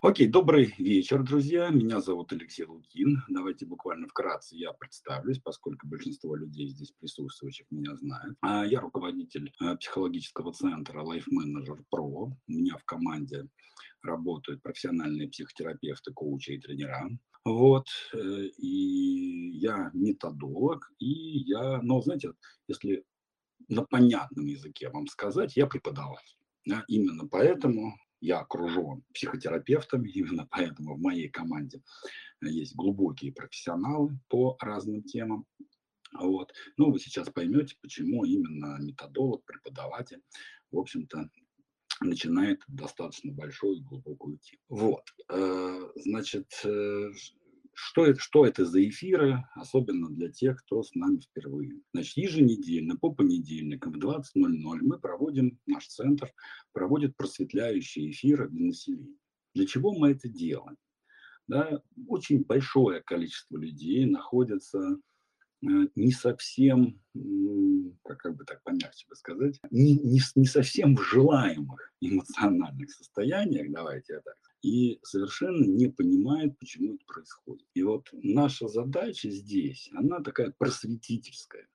Окей, добрый вечер, друзья. Меня зовут Алексей Лукин. Давайте буквально вкратце я представлюсь, поскольку большинство людей здесь присутствующих меня знают. А Я руководитель э, психологического центра Life Manager Pro. У меня в команде работают профессиональные психотерапевты, коучи и тренера. Вот, э, и я методолог, и я, ну, знаете, если на понятном языке вам сказать, я преподаватель. Да, именно поэтому я окружен психотерапевтами, именно поэтому в моей команде есть глубокие профессионалы по разным темам. Вот. Ну, вы сейчас поймете, почему именно методолог, преподаватель, в общем-то, начинает достаточно большую и глубокую тему. Вот. Э, значит, э, что это, что это за эфиры, особенно для тех, кто с нами впервые? Значит, еженедельно, по понедельникам в 20.00 мы проводим, наш центр проводит просветляющие эфиры для населения. Для чего мы это делаем? Да, очень большое количество людей находится э, не совсем, как, бы так помягче бы сказать, не, не, не совсем в желаемых эмоциональных состояниях, давайте я так и совершенно не понимает, почему это происходит. И вот наша задача здесь, она такая просветительская.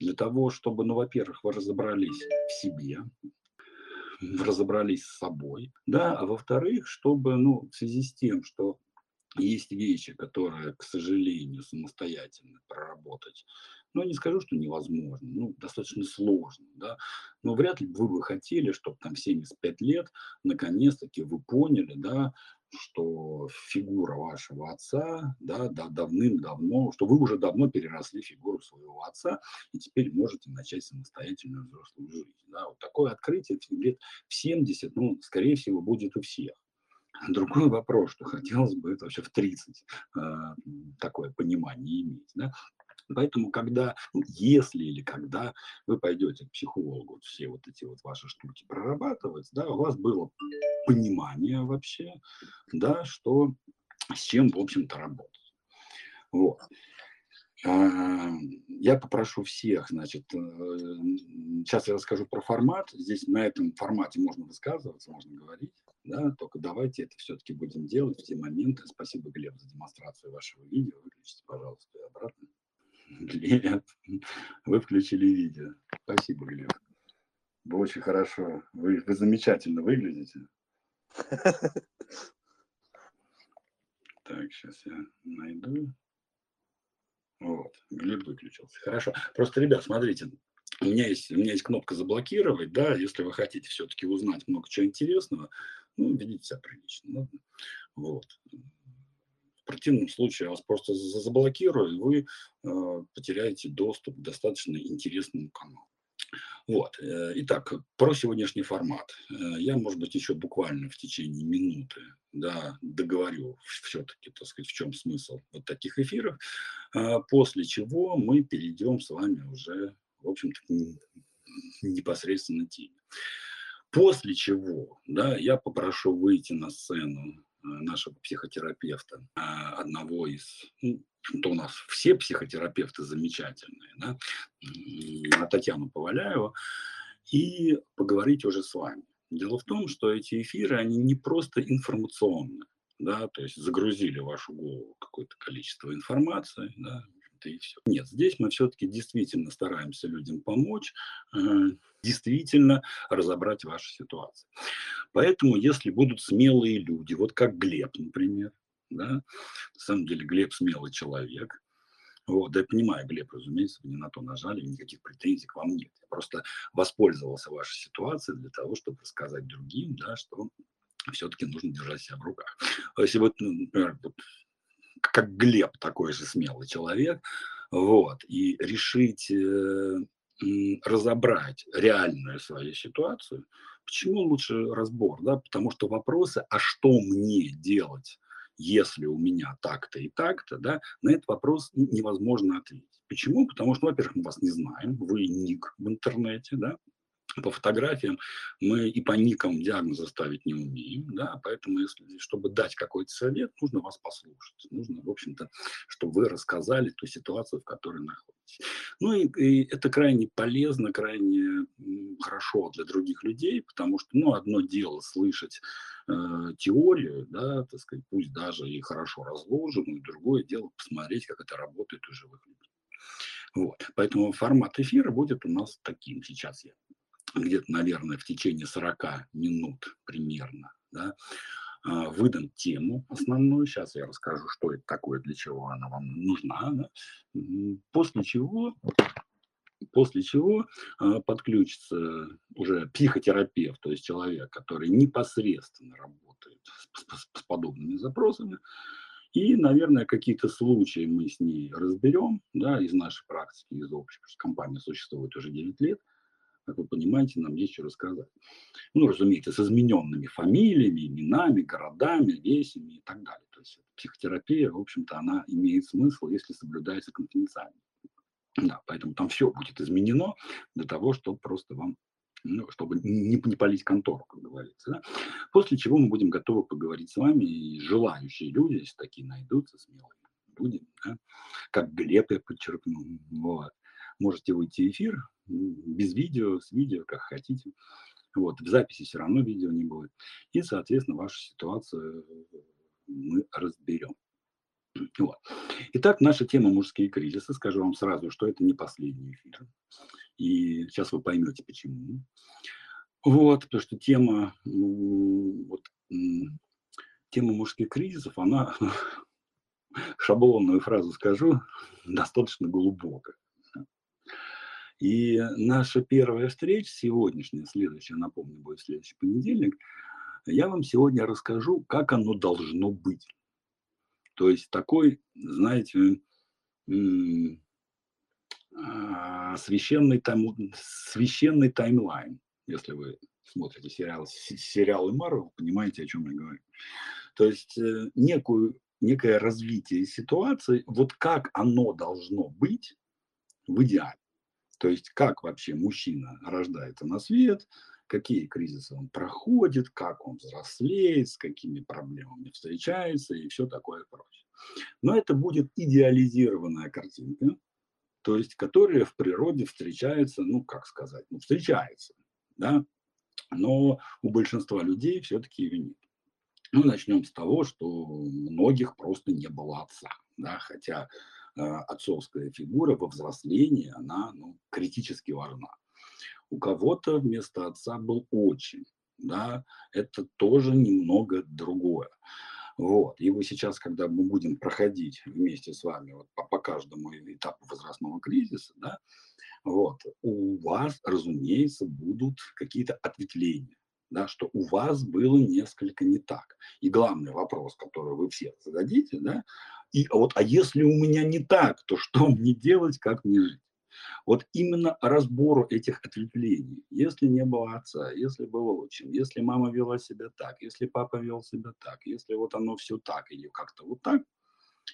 Для того, чтобы, ну, во-первых, вы разобрались в себе, разобрались с собой, да, а во-вторых, чтобы, ну, в связи с тем, что есть вещи, которые, к сожалению, самостоятельно проработать ну, не скажу, что невозможно, ну, достаточно сложно, да, но вряд ли вы бы хотели, чтобы там 75 лет, наконец-таки вы поняли, да, что фигура вашего отца, да, да давным-давно, что вы уже давно переросли фигуру своего отца и теперь можете начать самостоятельную взрослую жизнь. Да. Вот такое открытие лет в 70, ну, скорее всего, будет у всех. Другой вопрос, что хотелось бы это вообще в 30 э, такое понимание иметь. Да? Поэтому, когда, ну, если или когда вы пойдете к психологу, все вот эти вот ваши штуки прорабатывать, да, у вас было понимание вообще, да, что с чем, в общем-то, работать. Вот. А, я попрошу всех, значит, сейчас э, я расскажу про формат. Здесь на этом формате можно высказываться, можно говорить, да, только давайте это все-таки будем делать в те моменты. Спасибо, Глеб, за демонстрацию вашего видео. Выключите, пожалуйста, обратно. Глеб, вы включили видео. Спасибо, Глеб. Вы очень хорошо. Вы, вы замечательно выглядите. Так, сейчас я найду. Вот, Глеб выключился. Хорошо. Просто, ребят, смотрите, у меня есть, у меня есть кнопка заблокировать, да, если вы хотите все-таки узнать много чего интересного, ну, ведите себя прилично. Да? Вот противном случае вас просто заблокирую, и вы э, потеряете доступ к достаточно интересному каналу. Вот. Э, итак, про сегодняшний формат. Э, я, может быть, еще буквально в течение минуты да, договорю все-таки, так сказать, в чем смысл вот таких эфиров, э, после чего мы перейдем с вами уже, в общем-то, непосредственно теме. После чего да, я попрошу выйти на сцену нашего психотерапевта, а, одного из, ну, то у нас все психотерапевты замечательные, да, Татьяну Поваляеву, и поговорить уже с вами. Дело в том, что эти эфиры, они не просто информационные, да, то есть загрузили в вашу голову какое-то количество информации, да, это и все. Нет, здесь мы все-таки действительно стараемся людям помочь, э, действительно разобрать вашу ситуацию. Поэтому, если будут смелые люди, вот как Глеб, например, да, на самом деле Глеб смелый человек, вот, да я понимаю, Глеб, разумеется, вы не на то нажали, никаких претензий к вам нет. Я просто воспользовался вашей ситуацией для того, чтобы рассказать другим, да, что все-таки нужно держать себя в руках. А если вот, ну, например, как Глеб такой же смелый человек, вот, и решить э, разобрать реальную свою ситуацию, почему лучше разбор, да, потому что вопросы, а что мне делать, если у меня так-то и так-то, да, на этот вопрос невозможно ответить. Почему? Потому что, во-первых, мы вас не знаем, вы ник в интернете, да, по фотографиям мы и по никам диагноза ставить не умеем, да, поэтому, если, чтобы дать какой-то совет, нужно вас послушать, нужно, в общем-то, чтобы вы рассказали ту ситуацию, в которой находитесь. Ну и, и это крайне полезно, крайне хорошо для других людей, потому что, ну, одно дело слышать э, теорию, да, так сказать, пусть даже и хорошо разложенную, другое дело посмотреть, как это работает у живых людей. Вот. Поэтому формат эфира будет у нас таким. Сейчас я где-то, наверное, в течение 40 минут примерно, да, а, выдам тему основную. Сейчас я расскажу, что это такое, для чего она вам нужна. Да? После чего после чего э, подключится уже психотерапевт, то есть человек, который непосредственно работает с, с, с подобными запросами. И, наверное, какие-то случаи мы с ней разберем да, из нашей практики, из общей. Компания существует уже 9 лет. Как вы понимаете, нам есть что рассказать. Ну, разумеется, с измененными фамилиями, именами, городами, весями и так далее. То есть психотерапия, в общем-то, она имеет смысл, если соблюдается конфиденциально. Да, поэтому там все будет изменено для того, чтобы просто вам ну, чтобы не, не палить контору, как говорится. Да? После чего мы будем готовы поговорить с вами, и желающие люди, если такие найдутся, смелые люди, да? как Глеб я подчеркну, вот, можете выйти в эфир, без видео, с видео, как хотите. Вот, в записи все равно видео не будет. И, соответственно, вашу ситуацию мы разберем. Вот. Итак, наша тема «Мужские кризисы». Скажу вам сразу, что это не последний эфир. И сейчас вы поймете, почему. Вот, потому что тема, вот, тема мужских кризисов, она, шаблонную фразу скажу, достаточно глубокая. И наша первая встреча, сегодняшняя, следующая, напомню, будет следующий понедельник, я вам сегодня расскажу, как оно должно быть. То есть такой, знаете, а, священный, тайм, священный таймлайн, если вы смотрите сериал, сериалы Марвел, понимаете, о чем я говорю. То есть э, некую, некое развитие ситуации, вот как оно должно быть в идеале. То есть как вообще мужчина рождается на свет, какие кризисы он проходит, как он взрослеет, с какими проблемами встречается и все такое прочее. Но это будет идеализированная картинка, то есть которая в природе встречается, ну как сказать, ну встречается, да, но у большинства людей все-таки ее нет. Ну, начнем с того, что у многих просто не было отца, да, хотя отцовская фигура во взрослении, она ну, критически важна. У кого-то вместо отца был отчим, да, это тоже немного другое. Вот. И вы сейчас, когда мы будем проходить вместе с вами вот по, по каждому этапу возрастного кризиса, да, вот, у вас, разумеется, будут какие-то ответвления, да, что у вас было несколько не так. И главный вопрос, который вы все зададите, да, и вот, а если у меня не так, то что мне делать, как мне жить? Вот именно разбору этих ответвлений. Если не было отца, если был отчим, если мама вела себя так, если папа вел себя так, если вот оно все так или как-то вот так,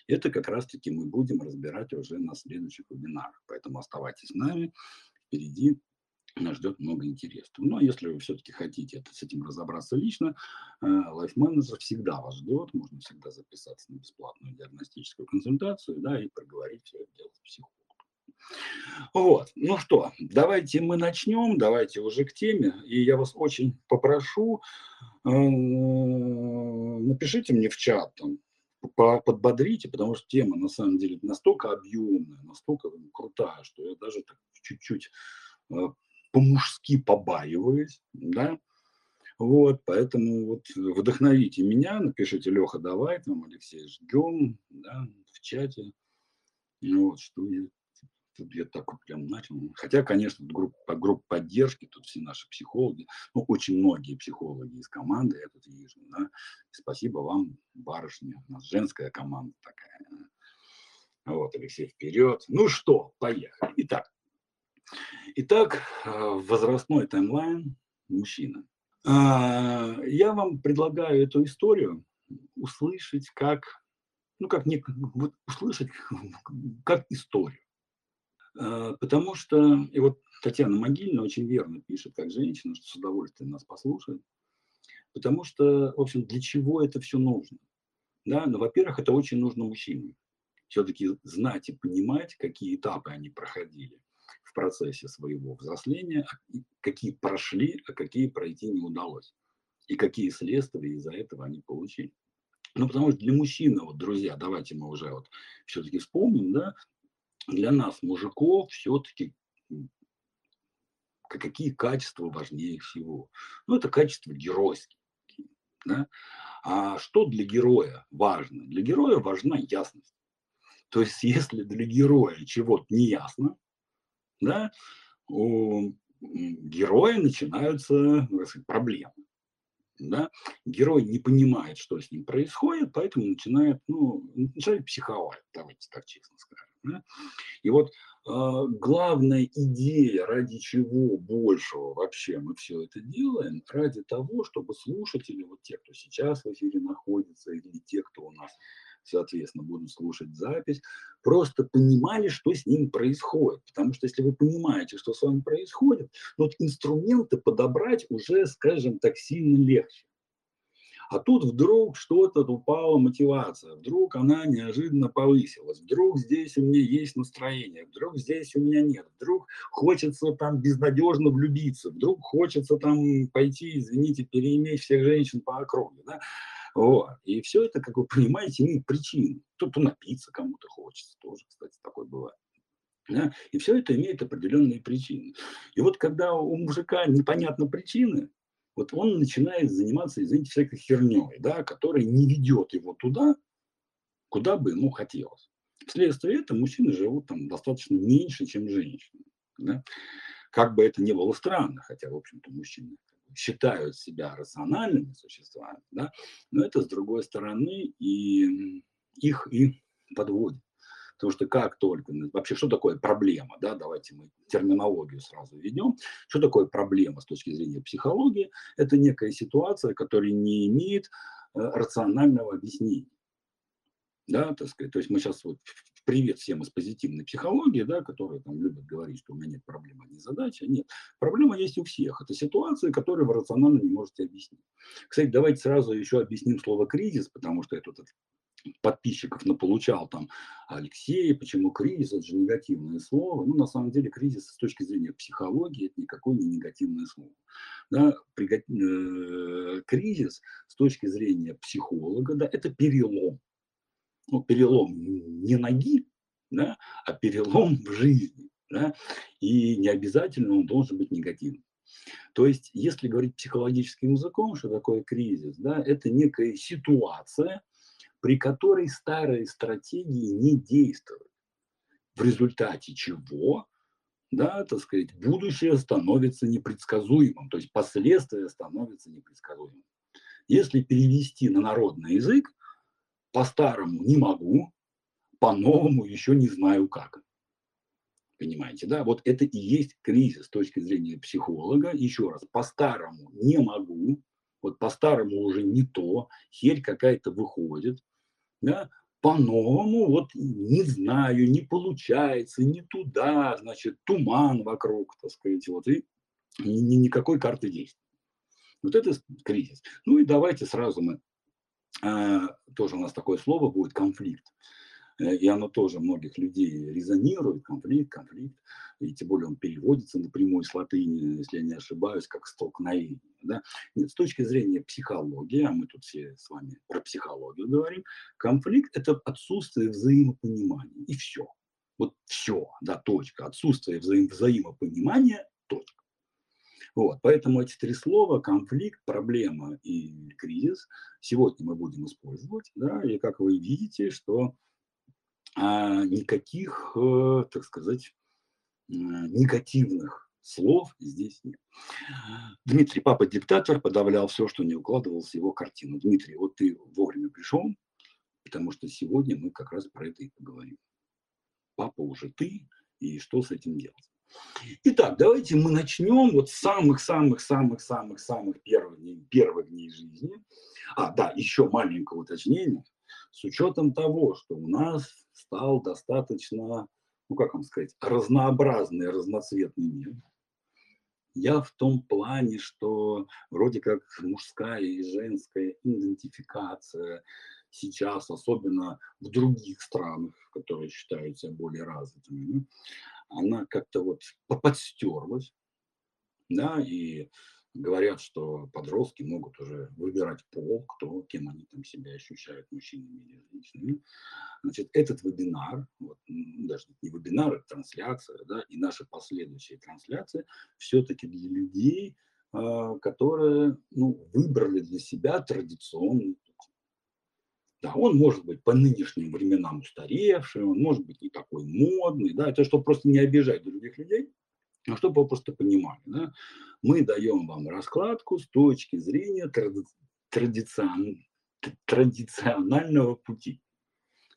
это как раз-таки мы будем разбирать уже на следующих вебинарах. Поэтому оставайтесь с нами. Впереди нас ждет много интересного. Но если вы все-таки хотите это, с этим разобраться лично, э, Life Manager всегда вас ждет, можно всегда записаться на бесплатную диагностическую консультацию, да, и проговорить все это дело с психологом. Вот, ну что, давайте мы начнем, давайте уже к теме, и я вас очень попрошу, э, напишите мне в чат, там, подбодрите, потому что тема на самом деле настолько объемная, настолько крутая, что я даже чуть-чуть э, по-мужски побаиваюсь, да, вот, поэтому вот вдохновите меня, напишите, Леха, давай, там, Алексей, ждем, да, в чате, ну, вот, что я, тут я так вот прям начал, хотя, конечно, группа, группа поддержки, тут все наши психологи, ну, очень многие психологи из команды, я тут вижу, да, спасибо вам, барышня, у нас женская команда такая, вот, Алексей, вперед, ну что, поехали, итак, Итак, э, возрастной таймлайн мужчина. А, я вам предлагаю эту историю услышать как, ну как не, услышать как историю. Э, потому что, и вот Татьяна Могильна очень верно пишет, как женщина, что с удовольствием нас послушает. Потому что, в общем, для чего это все нужно? Да, ну, во-первых, это очень нужно мужчинам. Все-таки знать и понимать, какие этапы они проходили процессе своего взросления, а какие прошли, а какие пройти не удалось. И какие следствия из-за этого они получили. Ну, потому что для мужчины, вот, друзья, давайте мы уже вот все-таки вспомним, да, для нас, мужиков, все-таки какие качества важнее всего? Ну, это качество геройские. Да? А что для героя важно? Для героя важна ясность. То есть, если для героя чего-то не ясно, да, у героя начинаются ну, сказать, проблемы. Да? Герой не понимает, что с ним происходит, поэтому начинает, ну, начинает психовать, давайте так честно скажем. Да? И вот э, главная идея, ради чего большего вообще мы все это делаем, ради того, чтобы слушатели, вот те, кто сейчас в эфире находится, или те, кто у нас, соответственно, будут слушать запись, просто понимали, что с ним происходит. Потому что если вы понимаете, что с вами происходит, ну, вот инструменты подобрать уже, скажем так, сильно легче. А тут вдруг что-то упала мотивация, вдруг она неожиданно повысилась, вдруг здесь у меня есть настроение, вдруг здесь у меня нет, вдруг хочется там безнадежно влюбиться, вдруг хочется там пойти, извините, переиметь всех женщин по округе. Да? Вот. И все это, как вы понимаете, имеет причины. Кто-то напиться кому-то хочется, тоже, кстати, такое бывает. Да? И все это имеет определенные причины. И вот когда у мужика непонятны причины, вот он начинает заниматься, извините, всякой херней, да, которая не ведет его туда, куда бы ему хотелось. Вследствие этого мужчины живут там достаточно меньше, чем женщины. Да? Как бы это ни было странно, хотя, в общем-то, мужчины считают себя рациональными существами, да, но это, с другой стороны, и их и подводит. Потому что как только, вообще, что такое проблема, да, давайте мы терминологию сразу введем. Что такое проблема с точки зрения психологии? Это некая ситуация, которая не имеет э, рационального объяснения. Да, так сказать, то есть мы сейчас вот привет всем из позитивной психологии, да, которые там любят говорить, что у меня нет проблем, а не задача. Нет, проблема есть у всех. Это ситуации, которые вы рационально не можете объяснить. Кстати, давайте сразу еще объясним слово кризис, потому что это, это подписчиков наполучал там Алексей, почему кризис, это же негативное слово. Ну, на самом деле, кризис с точки зрения психологии, это никакое не негативное слово. Да, при, э, кризис с точки зрения психолога, да, это перелом. Ну, перелом не ноги, да, а перелом в жизни. Да, и не обязательно он должен быть негативным. То есть, если говорить психологическим языком, что такое кризис, да, это некая ситуация, при которой старые стратегии не действуют. В результате чего, да, так сказать, будущее становится непредсказуемым, то есть последствия становятся непредсказуемым. Если перевести на народный язык, по-старому не могу, по-новому еще не знаю как. Понимаете, да? Вот это и есть кризис с точки зрения психолога. Еще раз, по-старому не могу, вот по-старому уже не то, херь какая-то выходит, да, по-новому, вот не знаю, не получается, не туда, значит, туман вокруг, так сказать, вот, и ни, никакой карты действий. Вот это кризис. Ну и давайте сразу мы, тоже у нас такое слово будет, конфликт. Э, и оно тоже многих людей резонирует, конфликт, конфликт, и тем более он переводится напрямую с латыни, если я не ошибаюсь, как столкновение. Да? Нет, с точки зрения психологии, а мы тут все с вами про психологию говорим, конфликт – это отсутствие взаимопонимания, и все. Вот все, да, точка. Отсутствие взаим взаимопонимания – точка. Вот, поэтому эти три слова – конфликт, проблема и кризис – сегодня мы будем использовать. Да, и как вы видите, что а, никаких, э, так сказать, э, негативных слов здесь нет. Дмитрий, папа диктатор, подавлял все, что не укладывалось в его картину. Дмитрий, вот ты вовремя пришел, потому что сегодня мы как раз про это и поговорим. Папа уже ты, и что с этим делать? Итак, давайте мы начнем вот с самых-самых-самых-самых-самых первых дней, первых дней жизни. А, да, еще маленькое уточнение. С учетом того, что у нас стал достаточно ну как вам сказать, разнообразный, разноцветный мир. Я в том плане, что вроде как мужская и женская идентификация сейчас, особенно в других странах, которые считаются более развитыми, она как-то вот подстерлась, да, и говорят, что подростки могут уже выбирать пол, кто, кем они там себя ощущают, мужчинами или женщинами. Значит, этот вебинар, вот, даже не вебинар, это трансляция, да, и наши последующие трансляции все-таки для людей, а, которые ну, выбрали для себя традиционный. Да, он может быть по нынешним временам устаревший, он может быть не такой модный, да, это чтобы просто не обижать других людей, а чтобы вы просто понимали, да, мы даем вам раскладку с точки зрения тради традицион традиционального пути,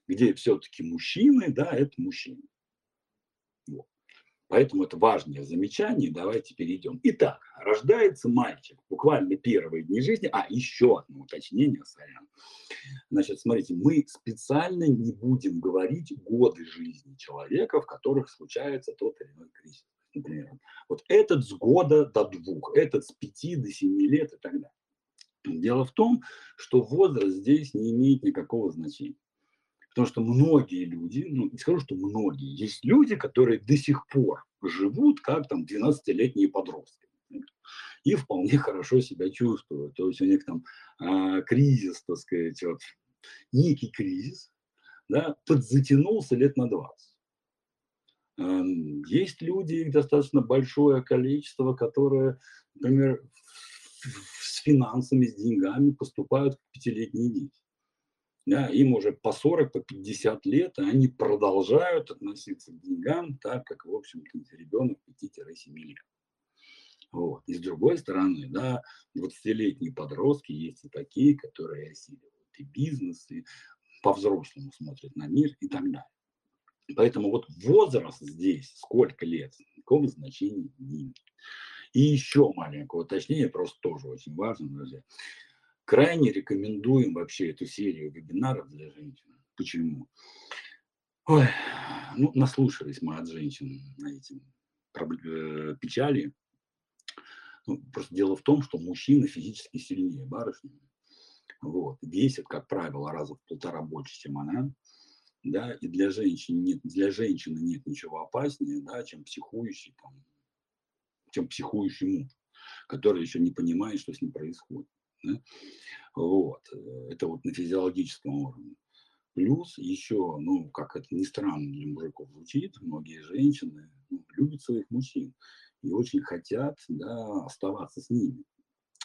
где все-таки мужчины, да, это мужчины. Поэтому это важное замечание. Давайте перейдем. Итак, рождается мальчик. Буквально первые дни жизни. А, еще одно уточнение, сорян. Значит, смотрите, мы специально не будем говорить годы жизни человека, в которых случается тот или иной кризис например. Вот этот с года до двух, этот с пяти до семи лет и так далее. Дело в том, что возраст здесь не имеет никакого значения. Потому что многие люди, ну не скажу, что многие, есть люди, которые до сих пор живут как там 12-летние подростки. И вполне хорошо себя чувствуют. То есть у них там а, кризис, так сказать, вот, некий кризис, да, подзатянулся лет на 20. Эм, есть люди, их достаточно большое количество, которые, например, с финансами, с деньгами поступают к пятилетней дети. Да, им уже по 40, по 50 лет, и они продолжают относиться к деньгам так, как, в общем-то, ребенок 5-7 лет. Вот. И с другой стороны, да, 20-летние подростки есть и такие, которые осиливают и бизнес, и по-взрослому смотрят на мир и так далее. Поэтому вот возраст здесь, сколько лет, никакого значения не имеет. И еще маленькое уточнение, просто тоже очень важно, друзья. Крайне рекомендуем вообще эту серию вебинаров для женщин. Почему? Ой, ну, наслушались мы от женщин на эти э, печали. Ну, просто дело в том, что мужчина физически сильнее барышни. Вот. Весит, как правило, раза в полтора больше, чем она да, и для женщин нет, для женщины нет ничего опаснее, да, чем психующий, там, чем психующий муж, который еще не понимает, что с ним происходит. Да? Вот, э, это вот на физиологическом уровне. Плюс еще, ну, как это ни странно для мужиков звучит, многие женщины ну, любят своих мужчин и очень хотят да, оставаться с ними.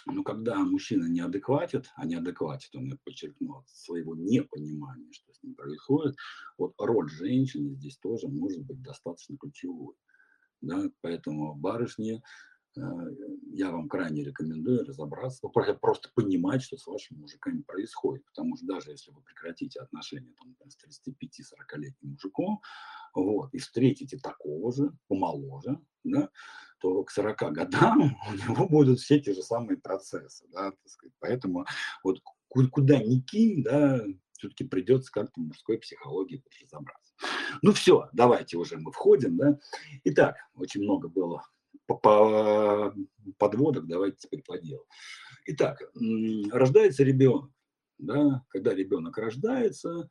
Но когда мужчина неадекватит, а неадекватит, он, я подчеркну, от своего непонимания, что с ним происходит, вот роль женщины здесь тоже может быть достаточно ключевой. Да? Поэтому барышни, я вам крайне рекомендую разобраться, просто понимать, что с вашими мужиками происходит. Потому что даже если вы прекратите отношения там, с 35-40-летним мужиком, вот, и встретите такого же, помоложе, да, то к 40 годам у него будут все те же самые процессы. Да, так сказать. Поэтому вот куда ни кинь, да, все-таки придется как-то в мужской психологии разобраться. Ну все, давайте уже мы входим. Да. Итак, очень много было по, по подводок, давайте теперь по делу. Итак, рождается ребенок. Да, когда ребенок рождается,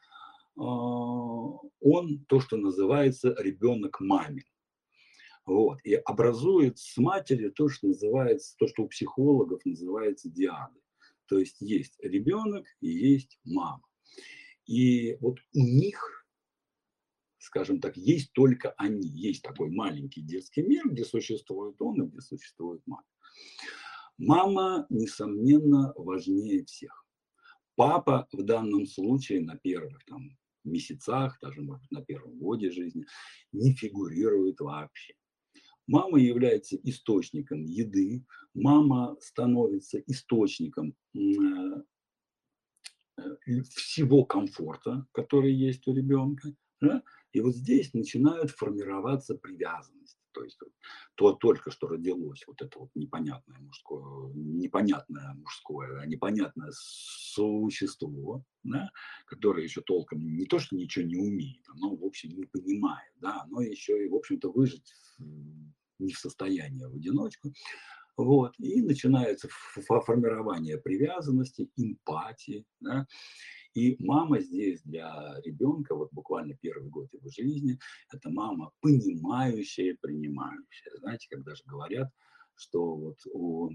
а, он то, что называется ребенок мамин. Вот. И образует с матерью то, что называется, то, что у психологов называется диады. То есть есть ребенок и есть мама. И вот у них, скажем так, есть только они. Есть такой маленький детский мир, где существует он и где существует мама. Мама, несомненно, важнее всех. Папа в данном случае на первых там, месяцах, даже может на первом годе жизни, не фигурирует вообще. Мама является источником еды, мама становится источником э, э, всего комфорта, который есть у ребенка. Да? И вот здесь начинают формироваться привязанности. То есть то только что родилось вот это вот непонятное мужское, непонятное мужское, а непонятное существо, да, которое еще толком не то, что ничего не умеет, оно, в общем, не понимает, да, оно еще и, в общем-то, выжить не в состоянии в одиночку. Вот. И начинается формирование привязанности, эмпатии. Да? И мама здесь для ребенка, вот буквально первый год его жизни, это мама понимающая, принимающая. Знаете, когда же говорят, что вот у...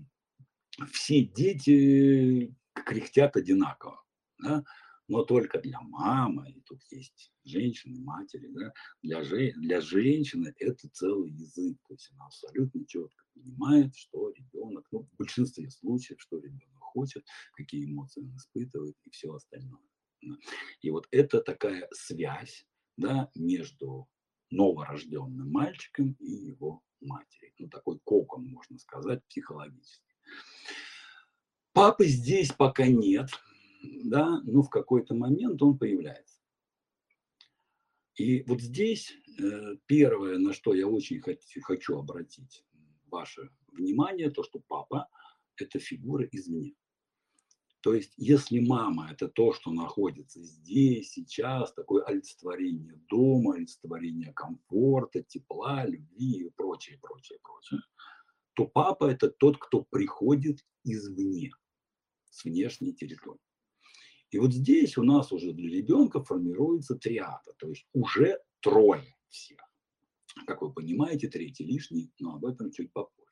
все дети кряхтят одинаково. Да? но только для мамы, и тут есть женщины, матери, да, для, же, для женщины это целый язык, то есть она абсолютно четко понимает, что ребенок, ну, в большинстве случаев, что ребенок хочет, какие эмоции он испытывает и все остальное. И вот это такая связь да, между новорожденным мальчиком и его матерью. Ну, такой кокон, можно сказать, психологически. Папы здесь пока нет, да, но в какой-то момент он появляется. И вот здесь э, первое, на что я очень хочу обратить ваше внимание, то, что папа – это фигура извне. То есть, если мама – это то, что находится здесь, сейчас, такое олицетворение дома, олицетворение комфорта, тепла, любви и прочее, прочее, прочее, то папа – это тот, кто приходит извне, с внешней территории. И вот здесь у нас уже для ребенка формируется триада, то есть уже трое всех. Как вы понимаете, третий лишний, но об этом чуть попозже.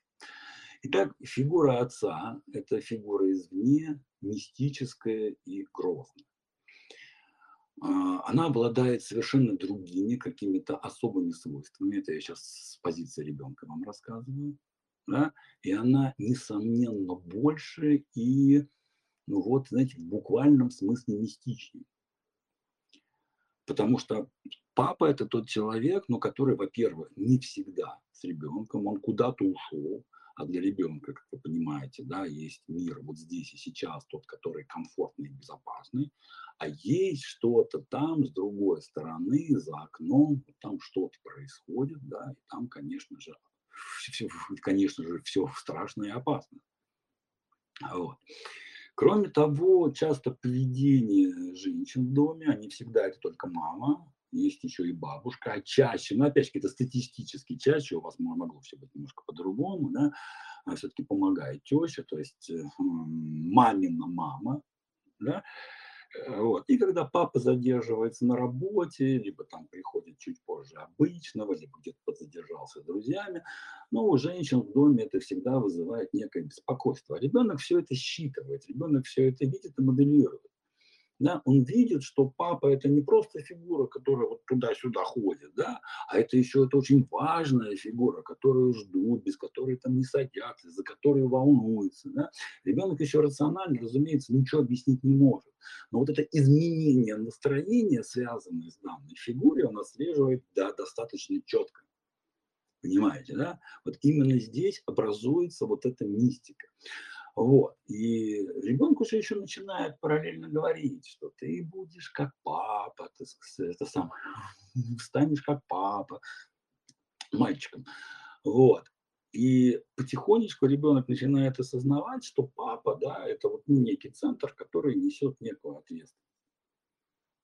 Итак, фигура отца – это фигура извне, мистическая и грозная. А, она обладает совершенно другими какими-то особыми свойствами. Это я сейчас с позиции ребенка вам рассказываю. Да? И она, несомненно, больше и ну вот, знаете, в буквальном смысле мистичнее. Потому что папа это тот человек, ну, который, во-первых, не всегда с ребенком, он куда-то ушел, а для ребенка, как вы понимаете, да, есть мир вот здесь и сейчас, тот, который комфортный и безопасный, а есть что-то там с другой стороны, за окном, там что-то происходит, да, и там, конечно же, конечно же, все страшно и опасно. Вот. Кроме того, часто поведение женщин в доме, они всегда это только мама, есть еще и бабушка, а чаще, ну опять же, это статистически чаще, у вас могло все быть немножко по-другому, да, а все-таки помогает теща, то есть э, мамина мама, да, Э, вот. И когда папа задерживается на работе, либо там приходит чуть позже обычного, либо где-то подзадержался с друзьями, ну, у женщин в доме это всегда вызывает некое беспокойство. А ребенок все это считывает, ребенок все это видит и моделирует да, он видит, что папа это не просто фигура, которая вот туда-сюда ходит, да, а это еще это очень важная фигура, которую ждут, без которой там не садятся, за которой волнуются. Да. Ребенок еще рационально, разумеется, ничего объяснить не может. Но вот это изменение настроения, связанное с данной фигурой, он отслеживает да, достаточно четко. Понимаете, да? Вот именно здесь образуется вот эта мистика. Вот. И ребенку же еще начинает параллельно говорить, что ты будешь как папа, ты это сам, станешь как папа, мальчиком. Вот. И потихонечку ребенок начинает осознавать, что папа, да, это вот некий центр, который несет некую ответственность.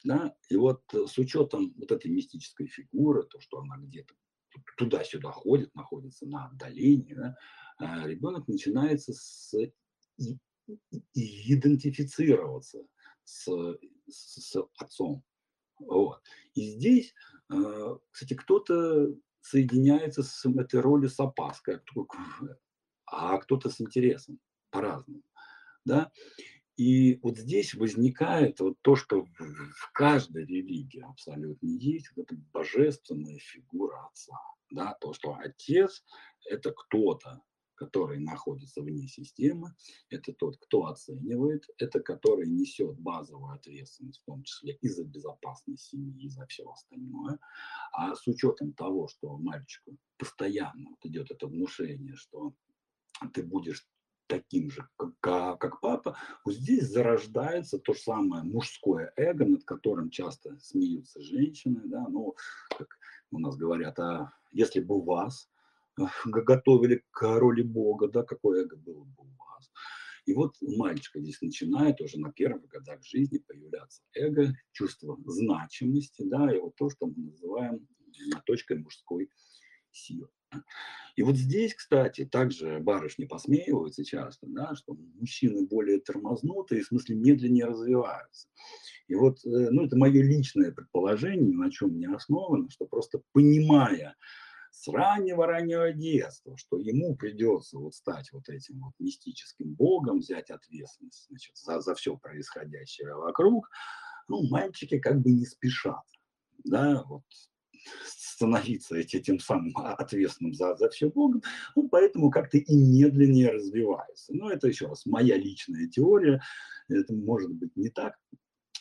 Да? И вот с учетом вот этой мистической фигуры, то, что она где-то туда-сюда ходит, находится на отдалении, да, ребенок начинается с идентифицироваться с, с, с отцом. Вот. И здесь, э, кстати, кто-то соединяется с этой ролью с опаской, а кто-то с интересом, по-разному. Да? И вот здесь возникает вот то, что в каждой религии абсолютно есть, вот эта божественная фигура отца. Да? То, что отец – это кто-то, который находится вне системы, это тот, кто оценивает, это который несет базовую ответственность, в том числе и за безопасность семьи, и за все остальное. А с учетом того, что мальчику постоянно вот идет это внушение, что ты будешь таким же, как, как папа, вот здесь зарождается то же самое мужское эго, над которым часто смеются женщины, да, ну, как у нас говорят, а если бы у вас готовили к роли Бога, да, какое эго было бы у вас. И вот у мальчика здесь начинает уже на первых годах жизни появляться эго, чувство значимости, да, и вот то, что мы называем точкой мужской силы. И вот здесь, кстати, также барышни посмеиваются часто, да, что мужчины более тормознутые, в смысле медленнее развиваются. И вот, э, ну, это мое личное предположение, на чем не основано, что просто понимая с раннего-раннего детства, что ему придется вот стать вот этим вот мистическим богом, взять ответственность значит, за, за все происходящее вокруг, ну, мальчики как бы не спешат, да, вот становиться этим самым ответственным за, за все Богом, ну, поэтому как-то и медленнее развивается. Но это еще раз моя личная теория, это может быть не так,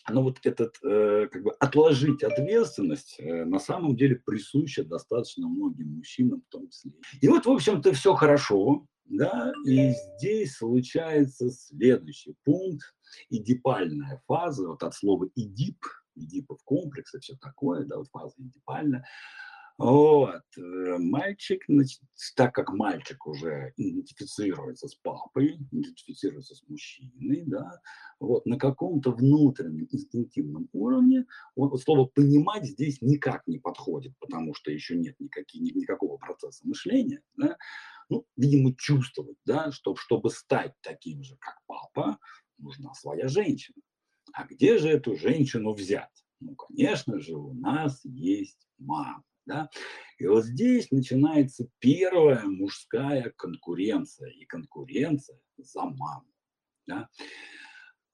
но вот этот, э, как бы, отложить ответственность э, на самом деле присуща достаточно многим мужчинам в том числе. И вот, в общем-то, все хорошо, да, и здесь случается следующий пункт, идипальная фаза, вот от слова идип, идипов комплекс и все такое, да, вот фаза идипальная, вот. Э, мальчик, так как мальчик уже идентифицируется с папой, идентифицируется с мужчиной, да, вот, на каком-то внутреннем инстинктивном уровне, вот, слово «понимать» здесь никак не подходит, потому что еще нет никаких, никакого процесса мышления, да, ну, видимо, чувствовать, да, что, чтобы стать таким же, как папа, нужна своя женщина. А где же эту женщину взять? Ну, конечно же, у нас есть мама. Да? И вот здесь начинается первая мужская конкуренция, и конкуренция за маму. Да?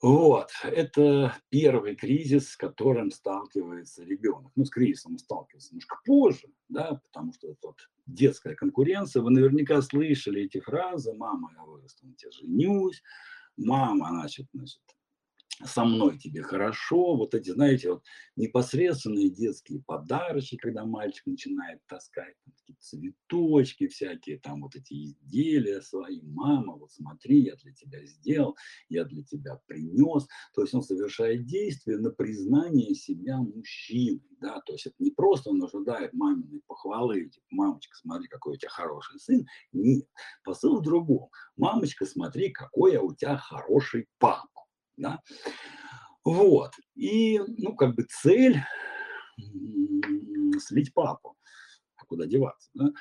Вот, это первый кризис, с которым сталкивается ребенок. Ну, с кризисом он сталкивается немножко позже, да, потому что это вот детская конкуренция. Вы наверняка слышали эти фразы «мама, я вырасту, тебя женюсь», «мама, значит, значит со мной тебе хорошо, вот эти, знаете, вот непосредственные детские подарочки, когда мальчик начинает таскать там, такие цветочки всякие, там вот эти изделия свои, мама, вот смотри, я для тебя сделал, я для тебя принес, то есть он совершает действие на признание себя мужчиной, да, то есть это не просто он ожидает маминой похвалы, типа, мамочка, смотри, какой у тебя хороший сын, нет, посыл в другом, мамочка, смотри, какой у тебя хороший папа, да? Вот. И, ну, как бы цель слить папу. А куда деваться, да?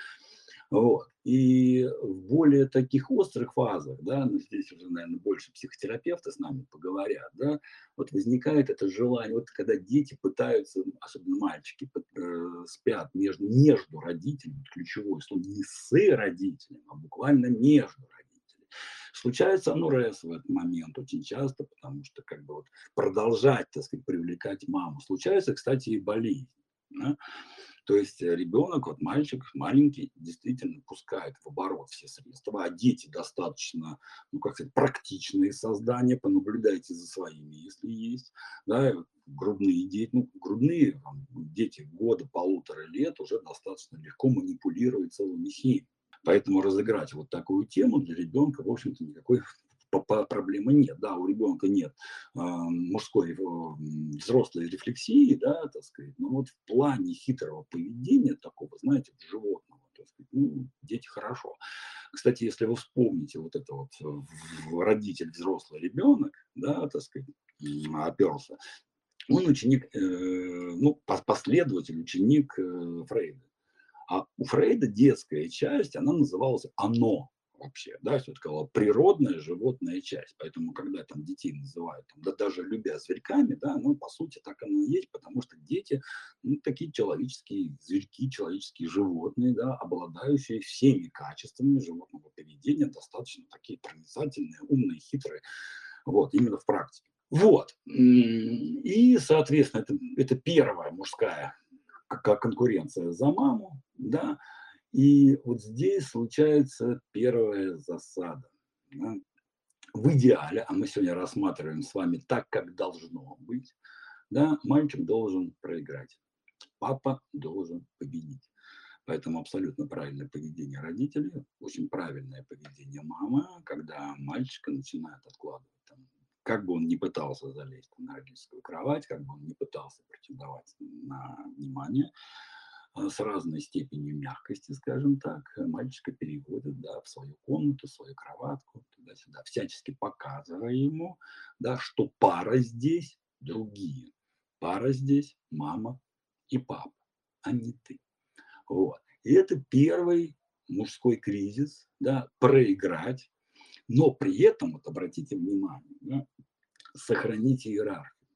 Вот. И в более таких острых фазах, да, ну, здесь уже, наверное, больше психотерапевты с нами поговорят, да, вот возникает это желание, вот когда дети пытаются, особенно мальчики, э, спят между, между родителями, ключевое слово, не с родителями, а буквально между родителями Случается анурез в этот момент очень часто, потому что как бы вот продолжать, так сказать, привлекать маму. Случается, кстати, и болезнь. Да? То есть э, ребенок, вот мальчик маленький, действительно пускает в оборот все средства, а дети достаточно, ну как сказать, практичные создания, понаблюдайте за своими, если есть, да, грудные дети, ну, грудные там, дети года, полутора лет уже достаточно легко манипулируют целыми семьями. Поэтому разыграть вот такую тему для ребенка, в общем-то, никакой проблемы нет. Да, у ребенка нет э, мужской э, взрослой рефлексии, да, так сказать, но вот в плане хитрого поведения такого, знаете, животного, так сказать, ну, дети хорошо. Кстати, если вы вспомните вот это вот родитель, взрослый ребенок, да, так сказать, оперся, он ученик, э, ну, последователь, ученик э, Фрейда. А у Фрейда детская часть, она называлась «оно» вообще, да, все такая природная животная часть. Поэтому, когда там детей называют, там, да даже любя зверьками, да, ну, по сути, так оно и есть, потому что дети, ну, такие человеческие зверьки, человеческие животные, да, обладающие всеми качествами животного поведения, достаточно такие проницательные, умные, хитрые, вот, именно в практике. Вот. И, соответственно, это, это первая мужская как конкуренция за маму, да, и вот здесь случается первая засада. Да. В идеале, а мы сегодня рассматриваем с вами так, как должно быть, да, мальчик должен проиграть, папа должен победить. Поэтому абсолютно правильное поведение родителей, очень правильное поведение мамы, когда мальчика начинает откладывать как бы он ни пытался залезть на родительскую кровать, как бы он ни пытался претендовать на внимание, а, с разной степенью мягкости, скажем так, мальчика переводят да, в свою комнату, в свою кроватку, туда-сюда, всячески показывая ему, да, что пара здесь другие. Пара здесь мама и папа, а не ты. Вот. И это первый мужской кризис, да, проиграть, но при этом, вот обратите внимание, да, сохранить иерархию,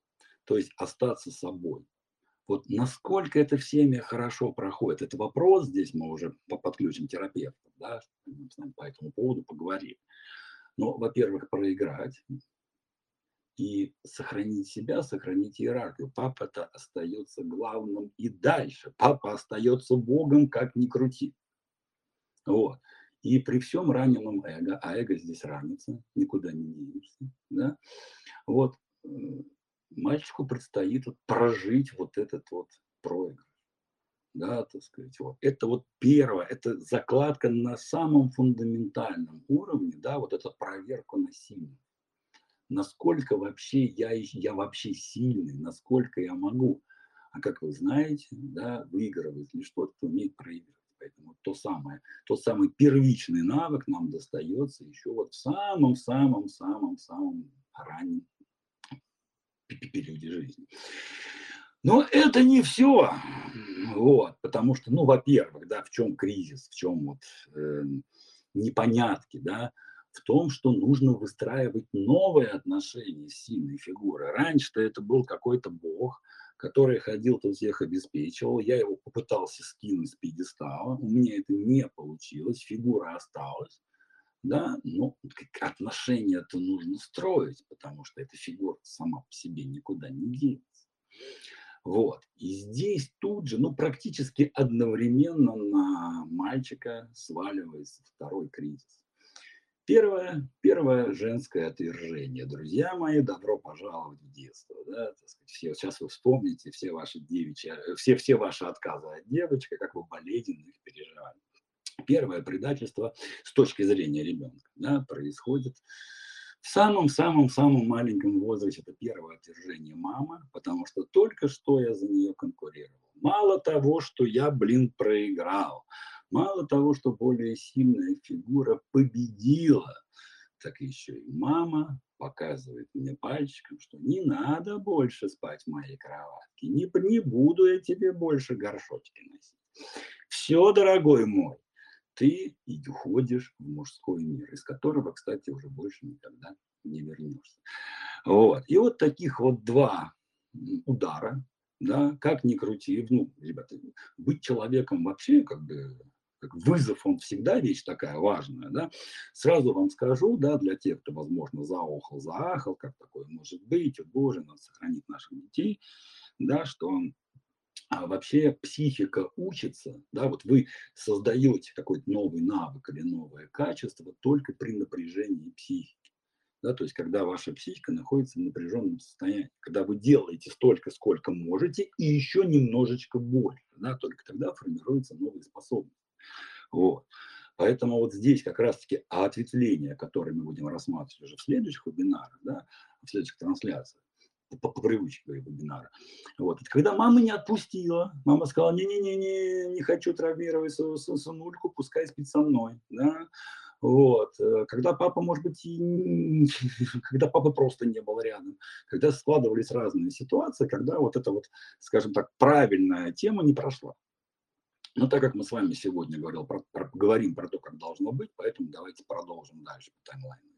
то есть остаться собой. Вот насколько это в семье хорошо проходит, это вопрос, здесь мы уже подключим терапевтов, да, по этому поводу поговорим. Но, во-первых, проиграть и сохранить себя, сохранить иерархию. Папа-то остается главным и дальше. Папа остается Богом, как ни крути. Вот. И при всем раненом эго, а эго здесь ранится, никуда не денешься, да, вот, э, мальчику предстоит вот прожить вот этот вот проигрыш. Да, так сказать, вот. Это вот первое, это закладка на самом фундаментальном уровне, да, вот эту проверку на сильность. Насколько вообще я, я вообще сильный, насколько я могу. А как вы знаете, да, выигрывает лишь тот, кто умеет проигрывать. Поэтому то самое, тот самый первичный навык нам достается еще вот в самом-самом-самом-самом раннем периоде жизни. Но это не все. Вот, потому что, ну, во-первых, да, в чем кризис, в чем вот э, непонятки, да, в том, что нужно выстраивать новые отношения с сильной фигурой. Раньше-то это был какой-то бог, который ходил, тут всех обеспечивал. Я его попытался скинуть с пьедестала, у меня это не получилось, фигура осталась. Да, но отношения-то нужно строить, потому что эта фигура сама по себе никуда не денется. Вот. И здесь тут же, ну, практически одновременно на мальчика сваливается второй кризис. Первое, первое женское отвержение. Друзья мои, добро пожаловать в детство. Да? Все, сейчас вы вспомните все ваши девичьи, все, все ваши отказы от девочки, как вы болезненно их переживали. Первое предательство с точки зрения ребенка да, происходит в самом-самом-самом маленьком возрасте. Это первое отвержение мамы, потому что только что я за нее конкурировал. Мало того, что я, блин, проиграл, Мало того, что более сильная фигура победила, так еще и мама показывает мне пальчиком, что не надо больше спать в моей кроватке, не, не буду я тебе больше горшочки носить. Все, дорогой мой, ты уходишь в мужской мир, из которого, кстати, уже больше никогда не вернешься. Вот. И вот таких вот два удара, да, как ни крути, ну, ребята, быть человеком вообще как бы как вызов, он всегда вещь такая важная, да, сразу вам скажу, да, для тех, кто, возможно, заохал, заахал, как такое может быть, боже, надо сохранить наших детей, да, что а вообще психика учится, да, вот вы создаете какой-то новый навык или новое качество только при напряжении психики. Да, то есть, когда ваша психика находится в напряженном состоянии, когда вы делаете столько, сколько можете, и еще немножечко больше, да, только тогда формируются новые способности. Вот. Поэтому вот здесь как раз-таки ответвление, которое мы будем рассматривать уже в следующих вебинарах, да, в следующих трансляциях, по, по привычке говорю, вебинара. Вот. Это когда мама не отпустила, мама сказала, не-не-не, не хочу травмировать свою сынульку, пускай спит со мной. Да? Вот. Э, когда папа, может быть, и... когда папа просто не был рядом, когда складывались разные ситуации, когда вот эта вот, скажем так, правильная тема не прошла. Но так как мы с вами сегодня говорил про, про, говорим про то, как должно быть, поэтому давайте продолжим дальше по таймлайну.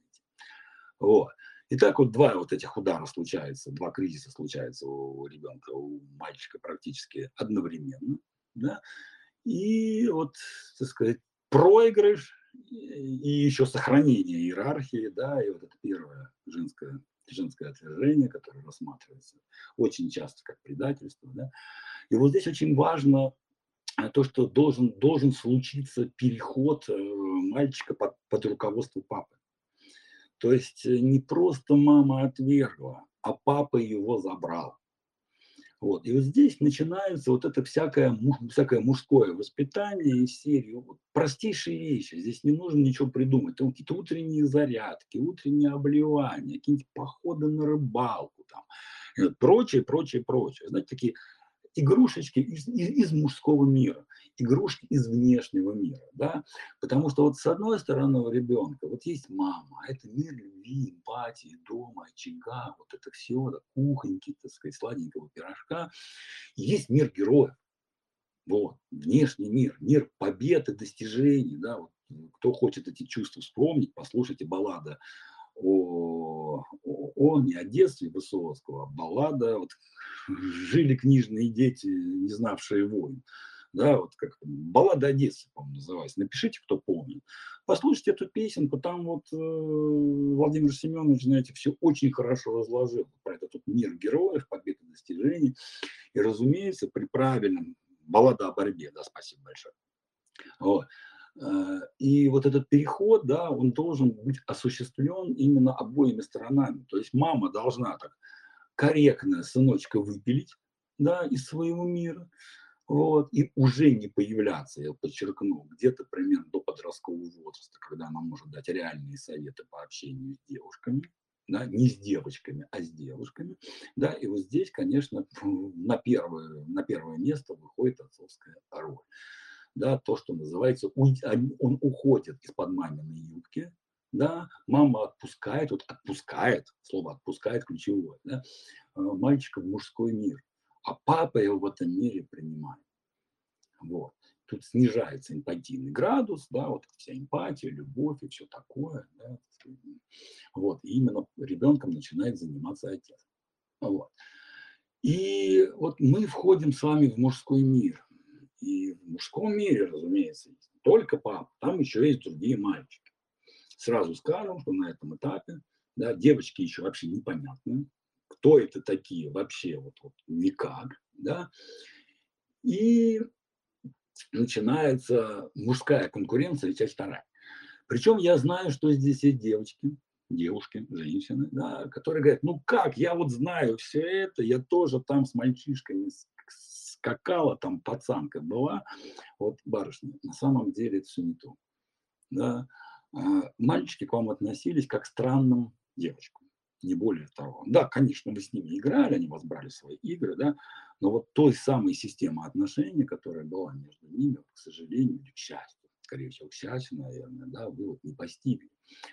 Вот. Итак, вот два вот этих удара случаются, два кризиса случаются у ребенка, у мальчика практически одновременно. Да? И вот, так сказать, проигрыш и еще сохранение иерархии, да, и вот это первое женское, женское отвержение, которое рассматривается очень часто как предательство, да. И вот здесь очень важно то, что должен, должен случиться переход э, мальчика под, под руководство папы. То есть э, не просто мама отвергла, а папа его забрал. Вот. И вот здесь начинается вот это всякое, всякое мужское воспитание из серии вот, простейшие вещи. Здесь не нужно ничего придумать. Там какие-то утренние зарядки, утренние обливания, какие-нибудь походы на рыбалку, там, и вот прочее, прочее, прочее. Знаете, такие игрушечки из, из, из мужского мира, игрушки из внешнего мира, да, потому что вот с одной стороны у ребенка вот есть мама, это мир любви, эмпатии, дома, очага, вот это все, да, кухоньки, так сказать, сладенького пирожка, есть мир героев, вот, внешний мир, мир побед и достижений, да, вот, кто хочет эти чувства вспомнить, послушайте баллада о, о, о детстве Высоцкого, а баллада, вот, жили книжные дети, не знавшие войн. Да, вот как баллада о детстве, по-моему, называется. Напишите, кто помнит. Послушайте эту песенку, там вот э, Владимир Семенович, знаете, все очень хорошо разложил про этот вот мир героев, побед и достижений. И, разумеется, при правильном баллада о борьбе, да, спасибо большое. Вот. Э, и вот этот переход, да, он должен быть осуществлен именно обоими сторонами. То есть мама должна так корректно сыночка выпилить, да, из своего мира, вот, и уже не появляться, я подчеркну, где-то примерно до подросткового возраста, когда она может дать реальные советы по общению с девушками, да, не с девочками, а с девушками, да, и вот здесь, конечно, на первое, на первое место выходит отцовская роль да, то, что называется, он уходит из-под маминой юбки, да, мама отпускает, вот отпускает, слово отпускает ключевое, да, э, мальчика в мужской мир, а папа его в этом мире принимает. Вот. Тут снижается эмпатийный градус, да, вот вся эмпатия, любовь и все такое, да, вот, и именно ребенком начинает заниматься отец. Вот. И вот мы входим с вами в мужской мир, и в мужском мире, разумеется, только папа, там еще есть другие мальчики. Сразу скажем, что на этом этапе да, девочки еще вообще непонятны, кто это такие вообще, вот, вот никак, да, и начинается мужская конкуренция, часть вторая. Причем я знаю, что здесь есть девочки, девушки, женщины, да, которые говорят, ну как, я вот знаю все это, я тоже там с мальчишками, скакала, там пацанка была, вот барышня, на самом деле это все не то. Да? А, мальчики к вам относились как к странным девочкам, не более того. Да, конечно, вы с ними играли, они вас брали в свои игры, да, но вот той самой системы отношений, которая была между ними, к сожалению или к счастью, скорее всего, к наверное, да, вы вот не постигли.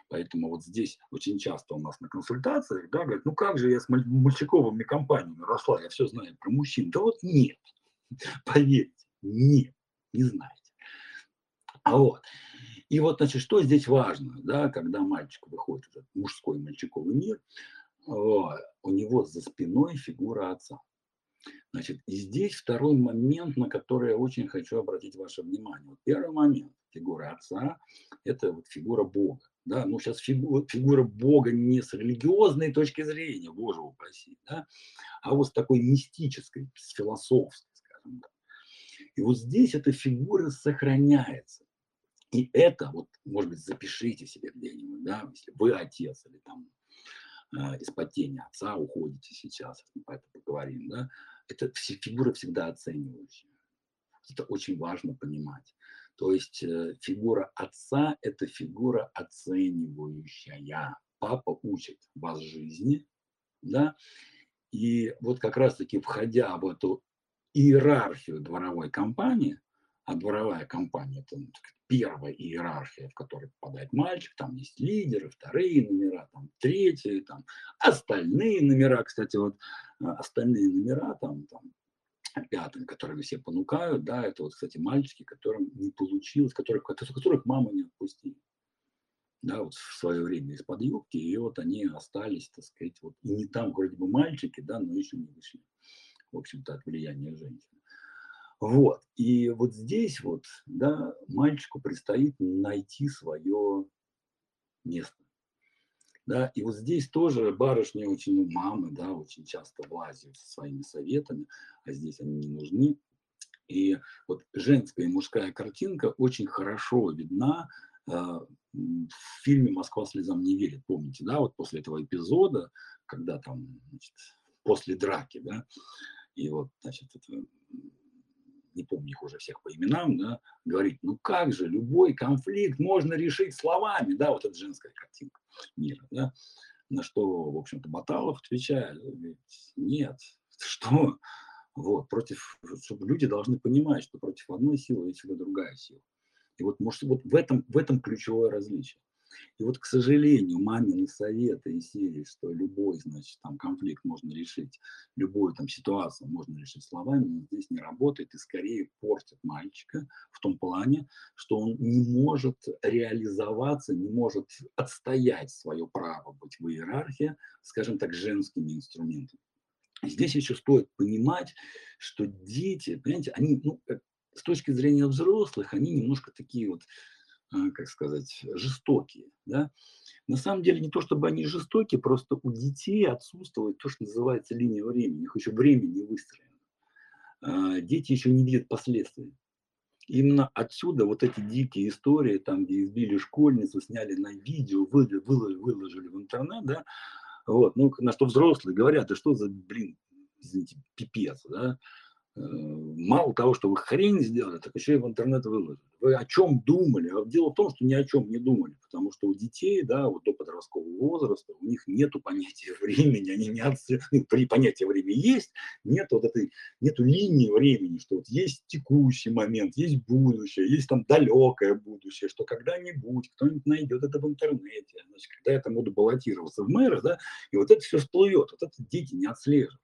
Поэтому вот здесь очень часто у нас на консультациях, да, говорят, ну как же я с мальчиковыми компаниями росла, я все знаю про мужчин. Да вот нет. Поверьте, нет, не знаете. А вот. И вот, значит, что здесь важно, да, когда мальчик выходит в этот мужской мальчиковый мир, у него за спиной фигура отца. Значит, и здесь второй момент, на который я очень хочу обратить ваше внимание. Вот первый момент, фигура отца, это вот фигура Бога. Да, ну сейчас фигура, фигура Бога не с религиозной точки зрения, Боже упаси, да, а вот с такой мистической, с философской. И вот здесь эта фигура сохраняется. И это, вот, может быть, запишите себе где-нибудь, да, если вы отец или там э, из-под отца уходите сейчас, мы по этому поговорим, да, это фигура всегда оценивающая. Это очень важно понимать. То есть э, фигура отца – это фигура оценивающая. Папа учит вас жизни, да, и вот как раз-таки входя в эту иерархию дворовой компании, а дворовая компания – это ну, первая иерархия, в которой попадает мальчик, там есть лидеры, вторые номера, там третьи, там остальные номера, кстати, вот а, остальные номера, там, там пятым, которые все понукают, да, это вот, кстати, мальчики, которым не получилось, которых, которых мама не отпустила. Да, вот в свое время из-под юбки, и вот они остались, так сказать, вот и не там вроде бы мальчики, да, но еще не вышли в общем-то, от влияния женщины. Вот. И вот здесь вот, да, мальчику предстоит найти свое место. Да, и вот здесь тоже барышни очень, ну, мамы, да, очень часто влазят со своими советами, а здесь они не нужны. И вот женская и мужская картинка очень хорошо видна э, в фильме «Москва слезам не верит». Помните, да, вот после этого эпизода, когда там, значит, после драки, да, и вот, значит, это, не помню их уже всех по именам, да, говорит, ну как же, любой конфликт можно решить словами, да, вот эта женская картинка мира, да, на что, в общем-то, Баталов отвечает, говорит, нет, что, Вот, против, чтобы люди должны понимать, что против одной силы есть всегда другая сила. И вот, может, вот в этом, в этом ключевое различие. И вот, к сожалению, мамины советы и серии, что любой, значит, там конфликт можно решить, любую там ситуацию можно решить словами, здесь не работает и скорее портит мальчика в том плане, что он не может реализоваться, не может отстоять свое право быть в иерархии, скажем так, женскими инструментами. Здесь еще стоит понимать, что дети, понимаете, они, ну, э, с точки зрения взрослых, они немножко такие вот как сказать, жестокие. Да? На самом деле не то, чтобы они жестокие, просто у детей отсутствует то, что называется линия времени. У них еще время не выстроено. А, дети еще не видят последствий. Именно отсюда вот эти дикие истории, там, где избили школьницу, сняли на видео, выложили, выложили в интернет, да, вот, ну, на что взрослые говорят, да что за, блин, извините, пипец, да, мало того, что вы хрень сделали, так еще и в интернет выложили. Вы о чем думали? А дело в том, что ни о чем не думали, потому что у детей, да, вот до подросткового возраста, у них нет понятия времени, они не отслеживают, ну, при понятии времени есть, нет вот этой, нету линии времени, что вот есть текущий момент, есть будущее, есть там далекое будущее, что когда-нибудь кто-нибудь найдет это в интернете, значит, когда я там буду баллотироваться в мэры, да, и вот это все всплывет, вот это дети не отслеживают.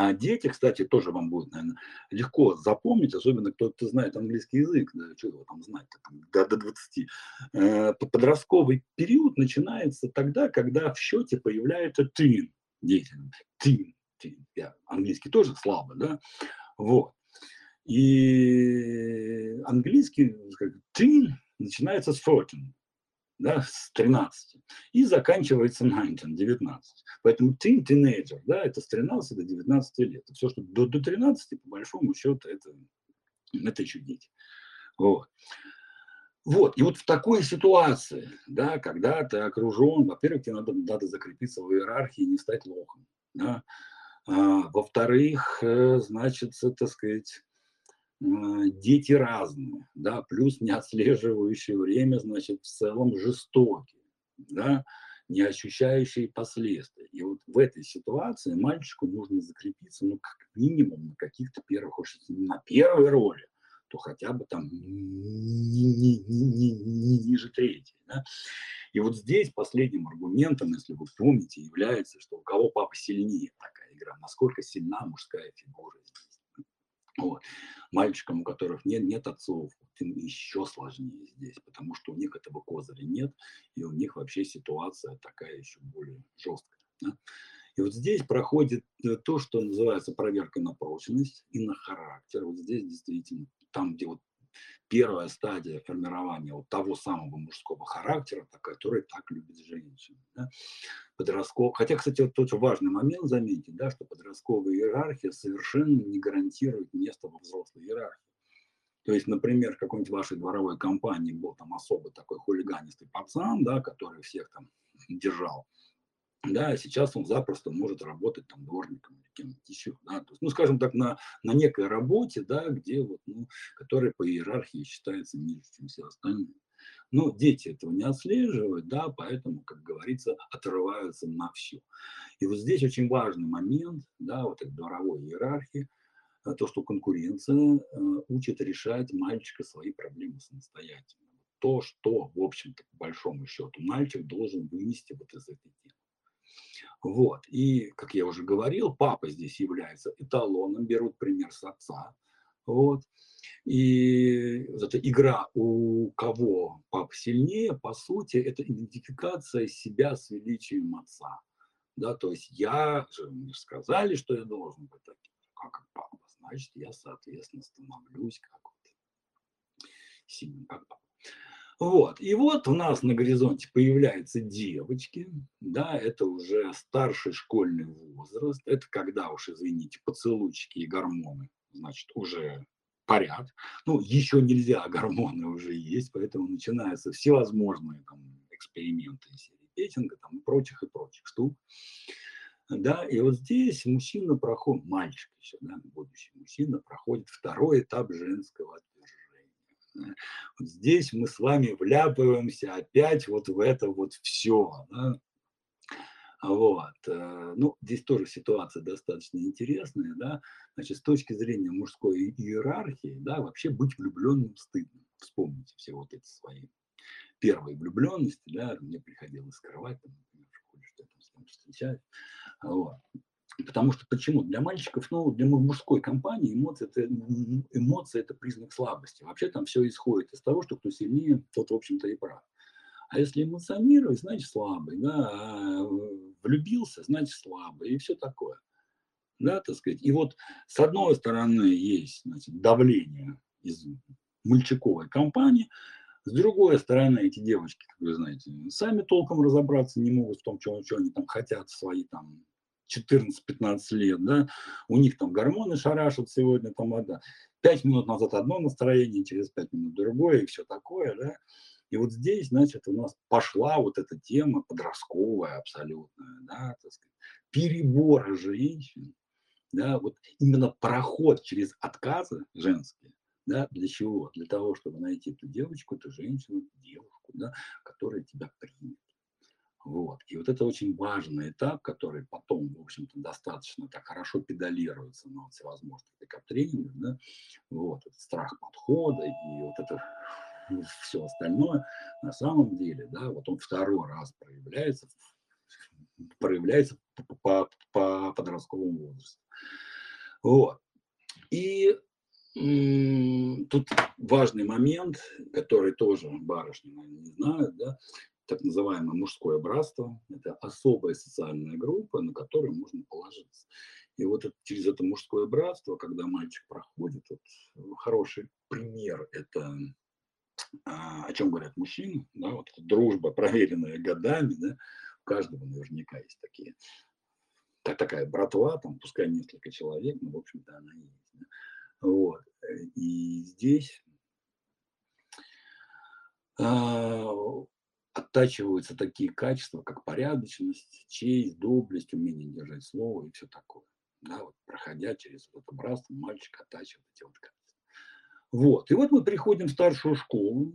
А дети, кстати, тоже вам будет, наверное, легко запомнить, особенно кто-то знает английский язык, да, что его там знать до, до 20. Э, подростковый период начинается тогда, когда в счете появляется тин, дети, тин, тин, я, английский тоже слабо, да, вот. И английский, как тин, начинается с 14, да, с 13 и заканчивается 19, 19. Поэтому teen, teenager, да, это с 13 до 19 лет. Все, что до, до 13, по большому счету, это, это еще дети. Вот. Вот, и вот в такой ситуации, да, когда ты окружен, во-первых, тебе надо, надо закрепиться в иерархии и не стать лохом, да, а, во-вторых, э, значит, так сказать, дети разные, да, плюс не отслеживающие время, значит, в целом жестокие, да, не ощущающие последствий. И вот в этой ситуации мальчику нужно закрепиться, ну, как минимум на каких-то первых, уж на первой роли, то хотя бы там ниже третьей. Да? И вот здесь последним аргументом, если вы помните, является, что у кого папа сильнее такая игра, насколько сильна мужская фигура здесь. Вот. Мальчикам, у которых нет, нет отцов, им еще сложнее здесь, потому что у них этого козыря нет, и у них вообще ситуация такая еще более жесткая. Да? И вот здесь проходит э, то, что называется проверка на прочность и на характер. Вот здесь действительно, там, где вот первая стадия формирования вот того самого мужского характера, который так любит женщин. Да? Подростков... Хотя, кстати, вот тот важный момент заметить, да, что подростковая иерархия совершенно не гарантирует место во взрослой иерархии. То есть, например, в какой-нибудь вашей дворовой компании был там особо такой хулиганистый пацан, да, который всех там держал да, сейчас он запросто может работать там дворником или кем-нибудь еще, да, то есть, ну, скажем так, на, на некой работе, да, где вот, ну, которая по иерархии считается ниже, чем все остальные. Но дети этого не отслеживают, да, поэтому, как говорится, отрываются на все. И вот здесь очень важный момент, да, вот этой дворовой иерархии, э, то, что конкуренция э, учит решать мальчика свои проблемы самостоятельно. То, что, в общем-то, по большому счету, мальчик должен вынести вот из этой темы. Вот. И, как я уже говорил, папа здесь является эталоном, берут пример с отца. Вот. И эта игра у кого папа сильнее, по сути, это идентификация себя с величием отца. Да, то есть я, мне сказали, что я должен быть таким, как папа, значит, я, соответственно, становлюсь как вот сильным, как папа. Вот. И вот у нас на горизонте появляются девочки, да, это уже старший школьный возраст, это когда уж, извините, поцелуйчики и гормоны, значит, уже парят. Ну, еще нельзя, а гормоны уже есть, поэтому начинаются всевозможные там эксперименты серии там, и прочих, и прочих штук. Да, и вот здесь мужчина проходит, мальчик еще, да, будущий мужчина проходит второй этап женского вот здесь мы с вами вляпываемся опять вот в это вот все. Да? Вот. Э, ну, здесь тоже ситуация достаточно интересная, да. Значит, с точки зрения мужской иерархии, да, вообще быть влюбленным стыдно. Вспомните все вот эти свои первые влюбленности, да, мне приходилось скрывать, там, что я там с встречаюсь. Вот. Потому что почему? Для мальчиков, ну, для мужской компании эмоции это, эмоции это признак слабости. Вообще там все исходит из того, что кто сильнее, тот, в общем-то, и прав. А если эмоционировать, значит слабый, да, а влюбился, значит слабый, и все такое. Да, так сказать. И вот с одной стороны есть значит, давление из мальчиковой компании, с другой стороны, эти девочки, как вы знаете, сами толком разобраться не могут в том, что, что они там хотят свои там 14-15 лет, да, у них там гормоны шарашат сегодня, там, да, 5 минут назад одно настроение, через 5 минут другое, и все такое, да, и вот здесь, значит, у нас пошла вот эта тема подростковая абсолютная, да, так сказать, перебора женщин, да, вот именно проход через отказы женские, да, для чего? Для того, чтобы найти эту девочку, эту женщину, девушку, да, которая тебя примет. Вот. И вот это очень важный этап, который потом, в общем-то, достаточно так хорошо педалируется на всевозможных пикап-тренингах, да, вот, этот страх подхода и вот это все остальное, на самом деле, да, вот он второй раз проявляется, проявляется по, по, по подростковому возрасту. Вот. И тут важный момент, который тоже барышни, наверное, не знают, да, так называемое мужское братство. Это особая социальная группа, на которую можно положиться. И вот это, через это мужское братство, когда мальчик проходит, вот, хороший пример – это а, о чем говорят мужчины, да, вот дружба, проверенная годами, да, у каждого наверняка есть такие, так, такая братва, там, пускай несколько человек, но, в общем-то, она есть. Да. Вот. И здесь а, оттачиваются такие качества, как порядочность, честь, доблесть, умение держать слово и все такое. Да, вот, проходя через вот это братство, мальчик оттачивает эти вот качества. Вот. И вот мы приходим в старшую школу,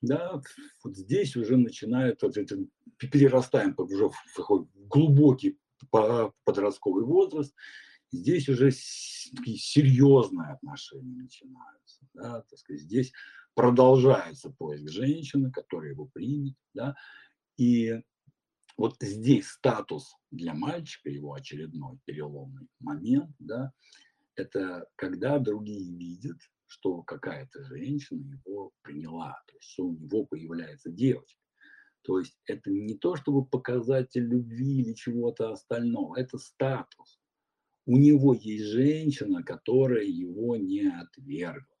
да, вот здесь уже начинает, вот это, перерастаем уже в глубокий подростковый возраст, здесь уже серьезные отношения начинаются, да, так сказать, здесь продолжается поиск женщины, которая его примет, да, и вот здесь статус для мальчика, его очередной переломный момент, да, это когда другие видят, что какая-то женщина его приняла, то есть что у него появляется девочка. То есть это не то, чтобы показатель любви или чего-то остального, это статус. У него есть женщина, которая его не отвергла.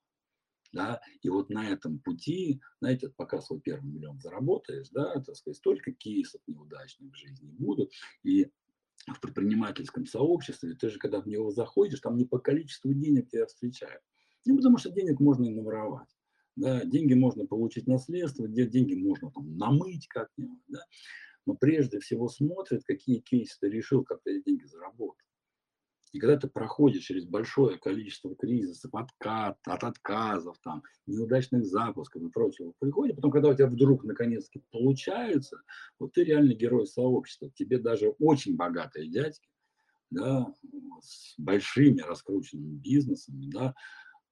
Да? И вот на этом пути, знаете, пока свой первый миллион заработаешь, да, так сказать, столько кейсов неудачных в жизни будут. И в предпринимательском сообществе, ты же когда в него заходишь, там не по количеству денег тебя встречают, ну, потому что денег можно и наворовать. Да, деньги можно получить наследство, где деньги можно там намыть как-нибудь, да. Но прежде всего смотрят, какие кейсы ты решил, как ты эти деньги заработал. И когда ты проходишь через большое количество кризисов, откат, от отказов, там, неудачных запусков и прочего приходит, потом, когда у тебя вдруг наконец-таки получается, вот ты реально герой сообщества. Тебе даже очень богатые дядьки, да, с большими раскрученными бизнесами, да,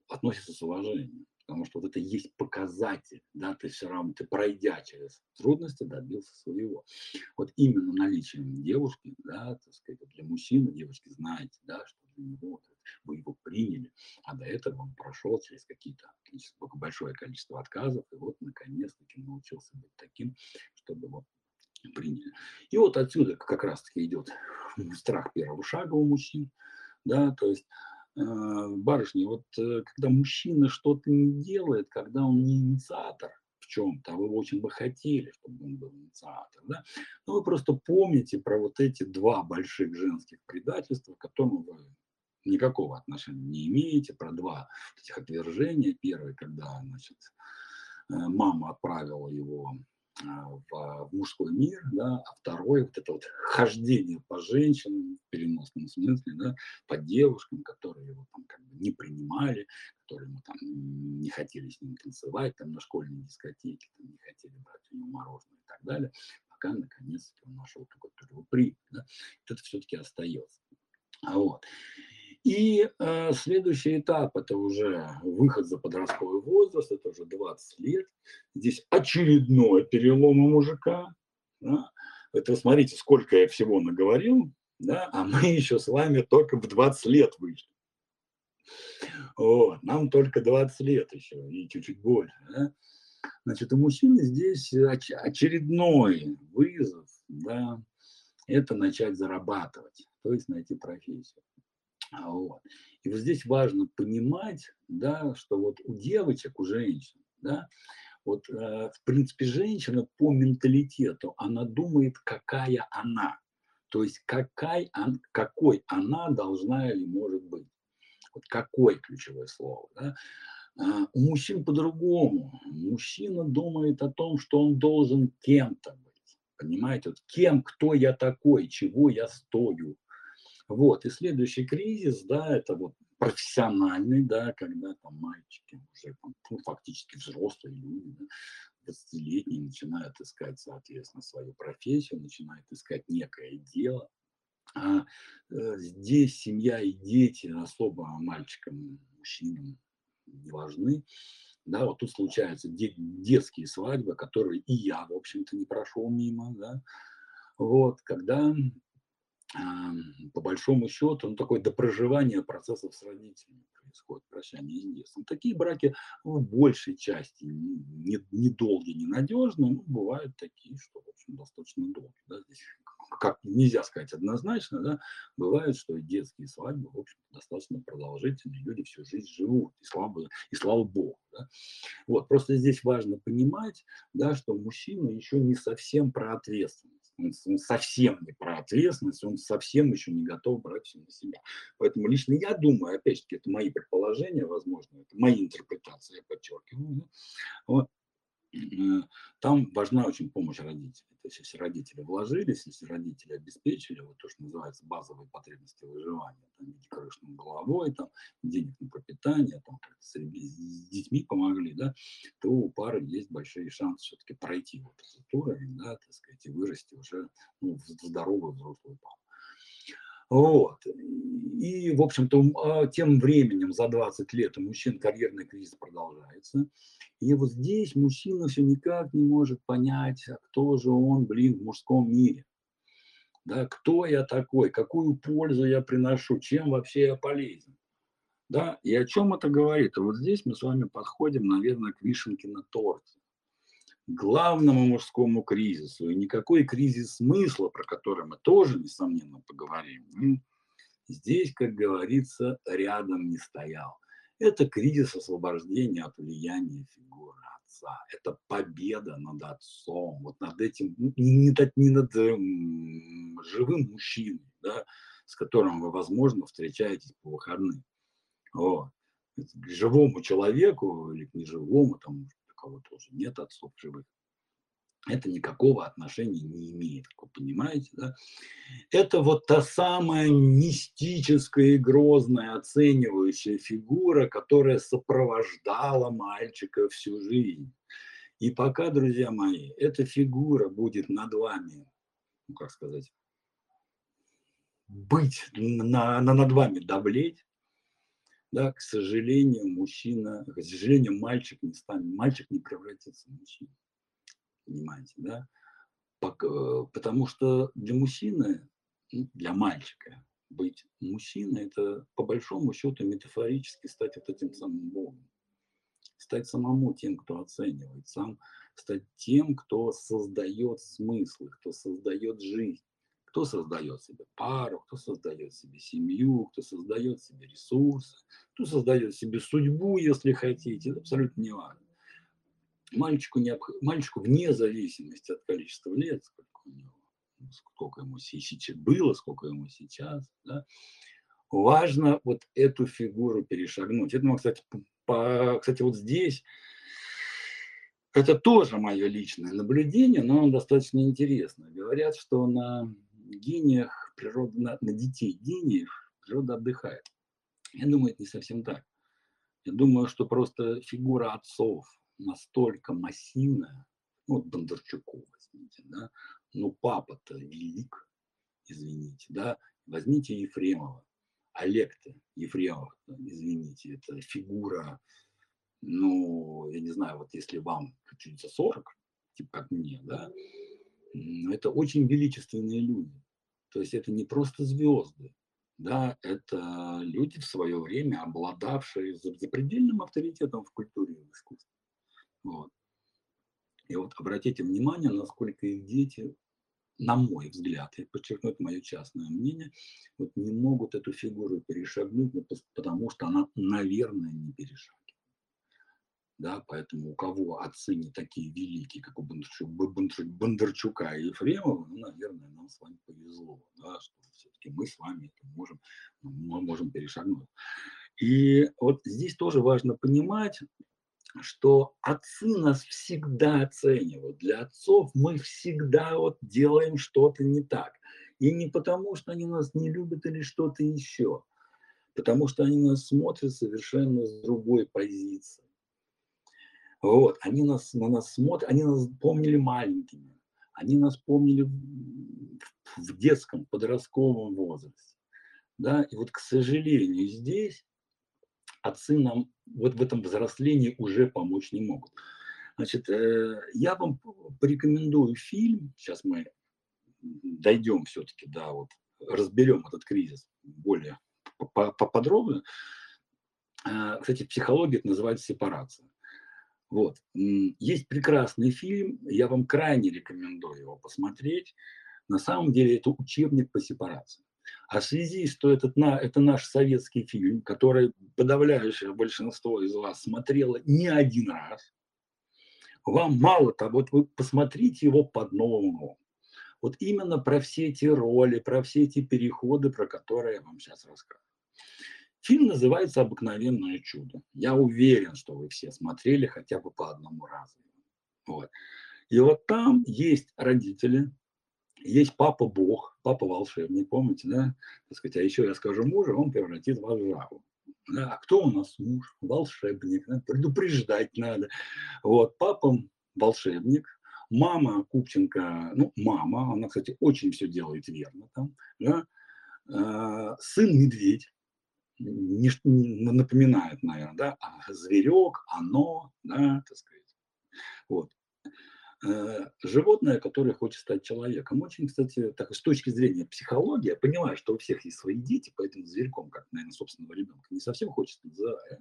относятся с уважением. Потому что вот это есть показатель, да, ты все равно, ты пройдя через трудности, добился своего. Вот именно наличием девушки, да, так сказать, для мужчины, девушки, знаете, да, что для него вы его приняли, а до этого он прошел через какие-то большое количество отказов, и вот наконец-таки научился быть таким, чтобы его приняли. И вот отсюда как раз-таки идет страх первого шага у мужчин, да, то есть барышни, вот э, когда мужчина что-то не делает, когда он не инициатор в чем-то, а вы очень бы хотели, чтобы он был инициатор, да, но вы просто помните про вот эти два больших женских предательства, к которым вы никакого отношения не имеете, про два этих отвержения. Первое, когда, значит, э, мама отправила его а, в, в мужской мир, да, а второе вот это вот хождение по женщинам в переносном смысле, да, по девушкам, которые его там как бы не принимали, которые ему там не хотели с ним танцевать там на школьной дискотеке, там, не хотели брать у него мороженое и так далее, пока наконец-таки он нашел такой его при, да, это все-таки остается. Вот. И э, следующий этап – это уже выход за подростковый возраст, это уже 20 лет. Здесь очередной перелом у мужика. Да? Это смотрите, сколько я всего наговорил, да? а мы еще с вами только в 20 лет вышли. Вот. Нам только 20 лет еще и чуть-чуть больше. Да? Значит, у мужчины здесь оч- очередной вызов, да, это начать зарабатывать, то есть найти профессию. А вот. И вот здесь важно понимать, да, что вот у девочек, у женщин, да, вот э, в принципе женщина по менталитету, она думает, какая она, то есть какая, какой она должна или может быть. Вот какое ключевое слово. Да? А у мужчин по-другому. Мужчина думает о том, что он должен кем-то быть. Понимаете, вот кем, кто я такой, чего я стою, вот, и следующий кризис, да, это вот профессиональный, да, когда там мальчики уже там, ну, фактически взрослые люди, да, 20-летние начинают искать, соответственно, свою профессию, начинают искать некое дело. А э, здесь семья и дети особо мальчикам, мужчинам не важны. Да, вот тут случаются де- детские свадьбы, которые и я, в общем-то, не прошел мимо, да, вот, когда по большому счету, ну, такое допроживание процессов с родителями происходит, прощание с детством. Такие браки в большей части недолгие, не ненадежные, но бывают такие, что, в общем, достаточно долгие. Да, здесь как нельзя сказать однозначно, да, бывает, что детские свадьбы, в общем, достаточно продолжительные, люди всю жизнь живут, и слава, и слава богу. Да. Вот, просто здесь важно понимать, да, что мужчина еще не совсем про ответственность он, совсем не про ответственность, он совсем еще не готов брать все на себя. Поэтому лично я думаю, опять же, это мои предположения, возможно, это мои интерпретации, я подчеркиваю. Вот, там важна очень помощь родителей. То есть если родители вложились, если родители обеспечили, вот то, что называется базовые потребности выживания, там, в виде крыш над головой, там, денег на пропитание, там, с, с детьми помогли, да, то у пары есть большие шансы все-таки пройти вот этот уровень, да, так сказать, и вырасти уже ну, в здоровую взрослую пару. Вот. И, в общем-то, а, тем временем за 20 лет у мужчин карьерный кризис продолжается. И вот здесь мужчина все никак не может понять, а кто же он, блин, в мужском мире. Да, кто я такой, какую пользу я приношу, чем вообще я полезен. Да, и о чем это говорит? И вот здесь мы с вами подходим, наверное, к вишенке на торте главному мужскому кризису. И никакой кризис смысла, про который мы тоже, несомненно, поговорим, здесь, как говорится, рядом не стоял. Это кризис освобождения от влияния фигуры отца. Это победа над отцом, вот над этим, не, над, не над эм, живым мужчиной, да, с которым вы, возможно, встречаетесь по выходным. Вот. К живому человеку или к неживому, там, кого-то уже нет отцов живых, это никакого отношения не имеет, как вы понимаете. Да? Это вот та самая мистическая и грозная оценивающая фигура, которая сопровождала мальчика всю жизнь. И пока, друзья мои, эта фигура будет над вами, ну как сказать, быть, на, на, над вами давлеть, да, к сожалению, мужчина, к сожалению, мальчик не станет, мальчик не превратится в мужчину. Понимаете, да? Потому что для мужчины, ну, для мальчика, быть мужчиной, это по большому счету метафорически стать вот этим самым Богом. Стать самому тем, кто оценивает, сам стать тем, кто создает смыслы, кто создает жизнь. Кто создает себе пару, кто создает себе семью, кто создает себе ресурсы, кто создает себе судьбу, если хотите, это абсолютно не важно. Мальчику, необх... Мальчику вне зависимости от количества лет, сколько у него, сколько ему сейчас было, сколько ему сейчас, да, важно вот эту фигуру перешагнуть. Это, кстати, по, кстати, вот здесь это тоже мое личное наблюдение, но оно достаточно интересно. Говорят, что на гениях природа, на, на детей гениев природа отдыхает. Я думаю, это не совсем так. Я думаю, что просто фигура отцов настолько массивная, ну, вот Бондарчуков возьмите, да, ну, папа-то велик, извините, да, возьмите Ефремова, Олег-то Ефремов, извините, это фигура, ну, я не знаю, вот если вам чуть за 40, типа как мне, да, это очень величественные люди. То есть это не просто звезды, да, это люди в свое время, обладавшие запредельным авторитетом в культуре и в искусстве. Вот. И вот обратите внимание, насколько их дети, на мой взгляд, я подчеркну, мое частное мнение, вот не могут эту фигуру перешагнуть, ну, потому что она, наверное, не перешагивает да, поэтому у кого отцы не такие великие, как у Бондарчука и Ефремова, ну, наверное, нам с вами повезло, да, что все-таки мы с вами это можем, мы можем перешагнуть. И вот здесь тоже важно понимать, что отцы нас всегда оценивают. Для отцов мы всегда вот делаем что-то не так. И не потому, что они нас не любят или что-то еще, потому что они нас смотрят совершенно с другой позиции. Вот, они нас, на нас смотрят, они нас помнили маленькими, они нас помнили в, в детском, подростковом возрасте. Да? И вот, к сожалению, здесь отцы нам вот в этом взрослении уже помочь не могут. Значит, э, я вам порекомендую фильм, сейчас мы дойдем все-таки, да, вот разберем этот кризис более поподробно. Э, кстати, психология это называется сепарация. Вот. Есть прекрасный фильм, я вам крайне рекомендую его посмотреть. На самом деле это учебник по сепарации. А в связи, что этот, на, это наш советский фильм, который подавляющее большинство из вас смотрело не один раз, вам мало того, вот вы посмотрите его под новым углом. Вот именно про все эти роли, про все эти переходы, про которые я вам сейчас рассказываю. Фильм называется «Обыкновенное чудо». Я уверен, что вы все смотрели хотя бы по одному разу. Вот. И вот там есть родители, есть папа Бог, папа волшебник, помните, да? Так сказать, а еще я скажу мужу, он превратит вас в жабу. Да? А кто у нас муж? Волшебник. Да? Предупреждать надо. Вот, папа волшебник, мама Купченко, ну, мама, она, кстати, очень все делает верно там, да? А, сын медведь, не, напоминает, наверное, да, а зверек, оно, да, так сказать. Вот. Э, животное, которое хочет стать человеком. Очень, кстати, так, с точки зрения психологии, я понимаю, что у всех есть свои дети, поэтому зверьком, как, наверное, собственного ребенка, не совсем хочется называть.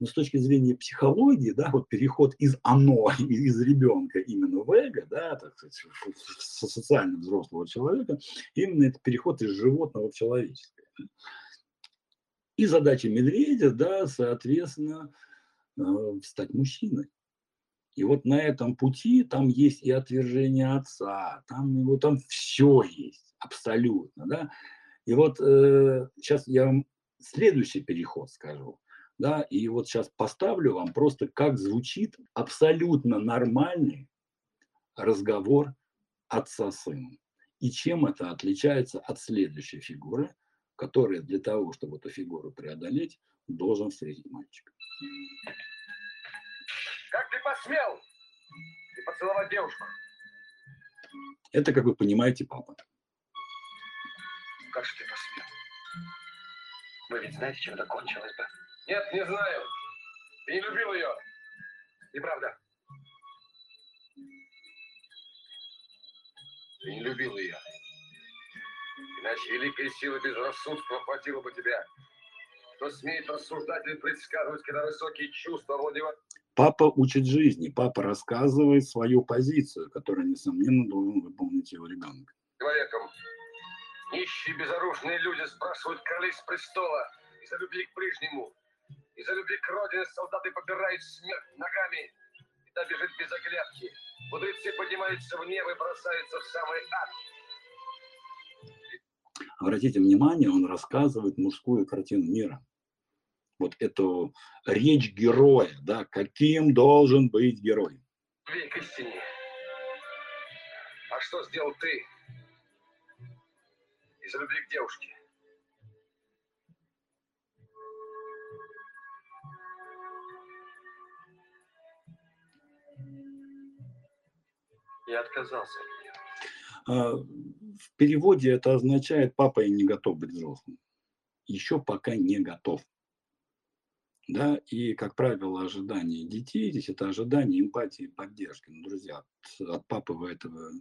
Но с точки зрения психологии, да, вот переход из оно, из ребенка именно в эго, да, так сказать, в социально взрослого человека, именно это переход из животного в человеческое. И задача медведя, да, соответственно, э, стать мужчиной. И вот на этом пути там есть и отвержение отца, там его там все есть, абсолютно, да. И вот э, сейчас я вам следующий переход скажу, да, и вот сейчас поставлю вам просто, как звучит абсолютно нормальный разговор отца с сыном. И чем это отличается от следующей фигуры, который для того, чтобы эту фигуру преодолеть, должен встретить мальчика. Как ты посмел? Ты поцеловать девушку? Это, как вы понимаете, папа. Как же ты посмел? Вы ведь знаете, чем это кончилось бы? Нет, не знаю. Ты не любил ее. Неправда. Ты не любил ее. Иначе великой силы безрассудства хватило бы тебя. Кто смеет рассуждать или предсказывать, когда высокие чувства вроде... Папа учит жизни, папа рассказывает свою позицию, которую, несомненно, должен выполнить его ребенок. Человеком. Нищие безоружные люди спрашивают королей с престола из-за любви к прежнему. Из-за любви к родине солдаты попирают смерть ногами. И та бежит без оглядки. Мудрецы поднимаются в небо и бросаются в самый ад. Обратите внимание, он рассказывает мужскую картину мира. Вот эту речь героя, да, каким должен быть герой. Век истине. А что сделал ты из любви к девушке? Я отказался от нее. А, в переводе это означает «папа, я не готов быть взрослым». Еще пока не готов. Да, и, как правило, ожидания детей здесь это ожидание эмпатии поддержки. Ну, друзья, от, от папы вы этого,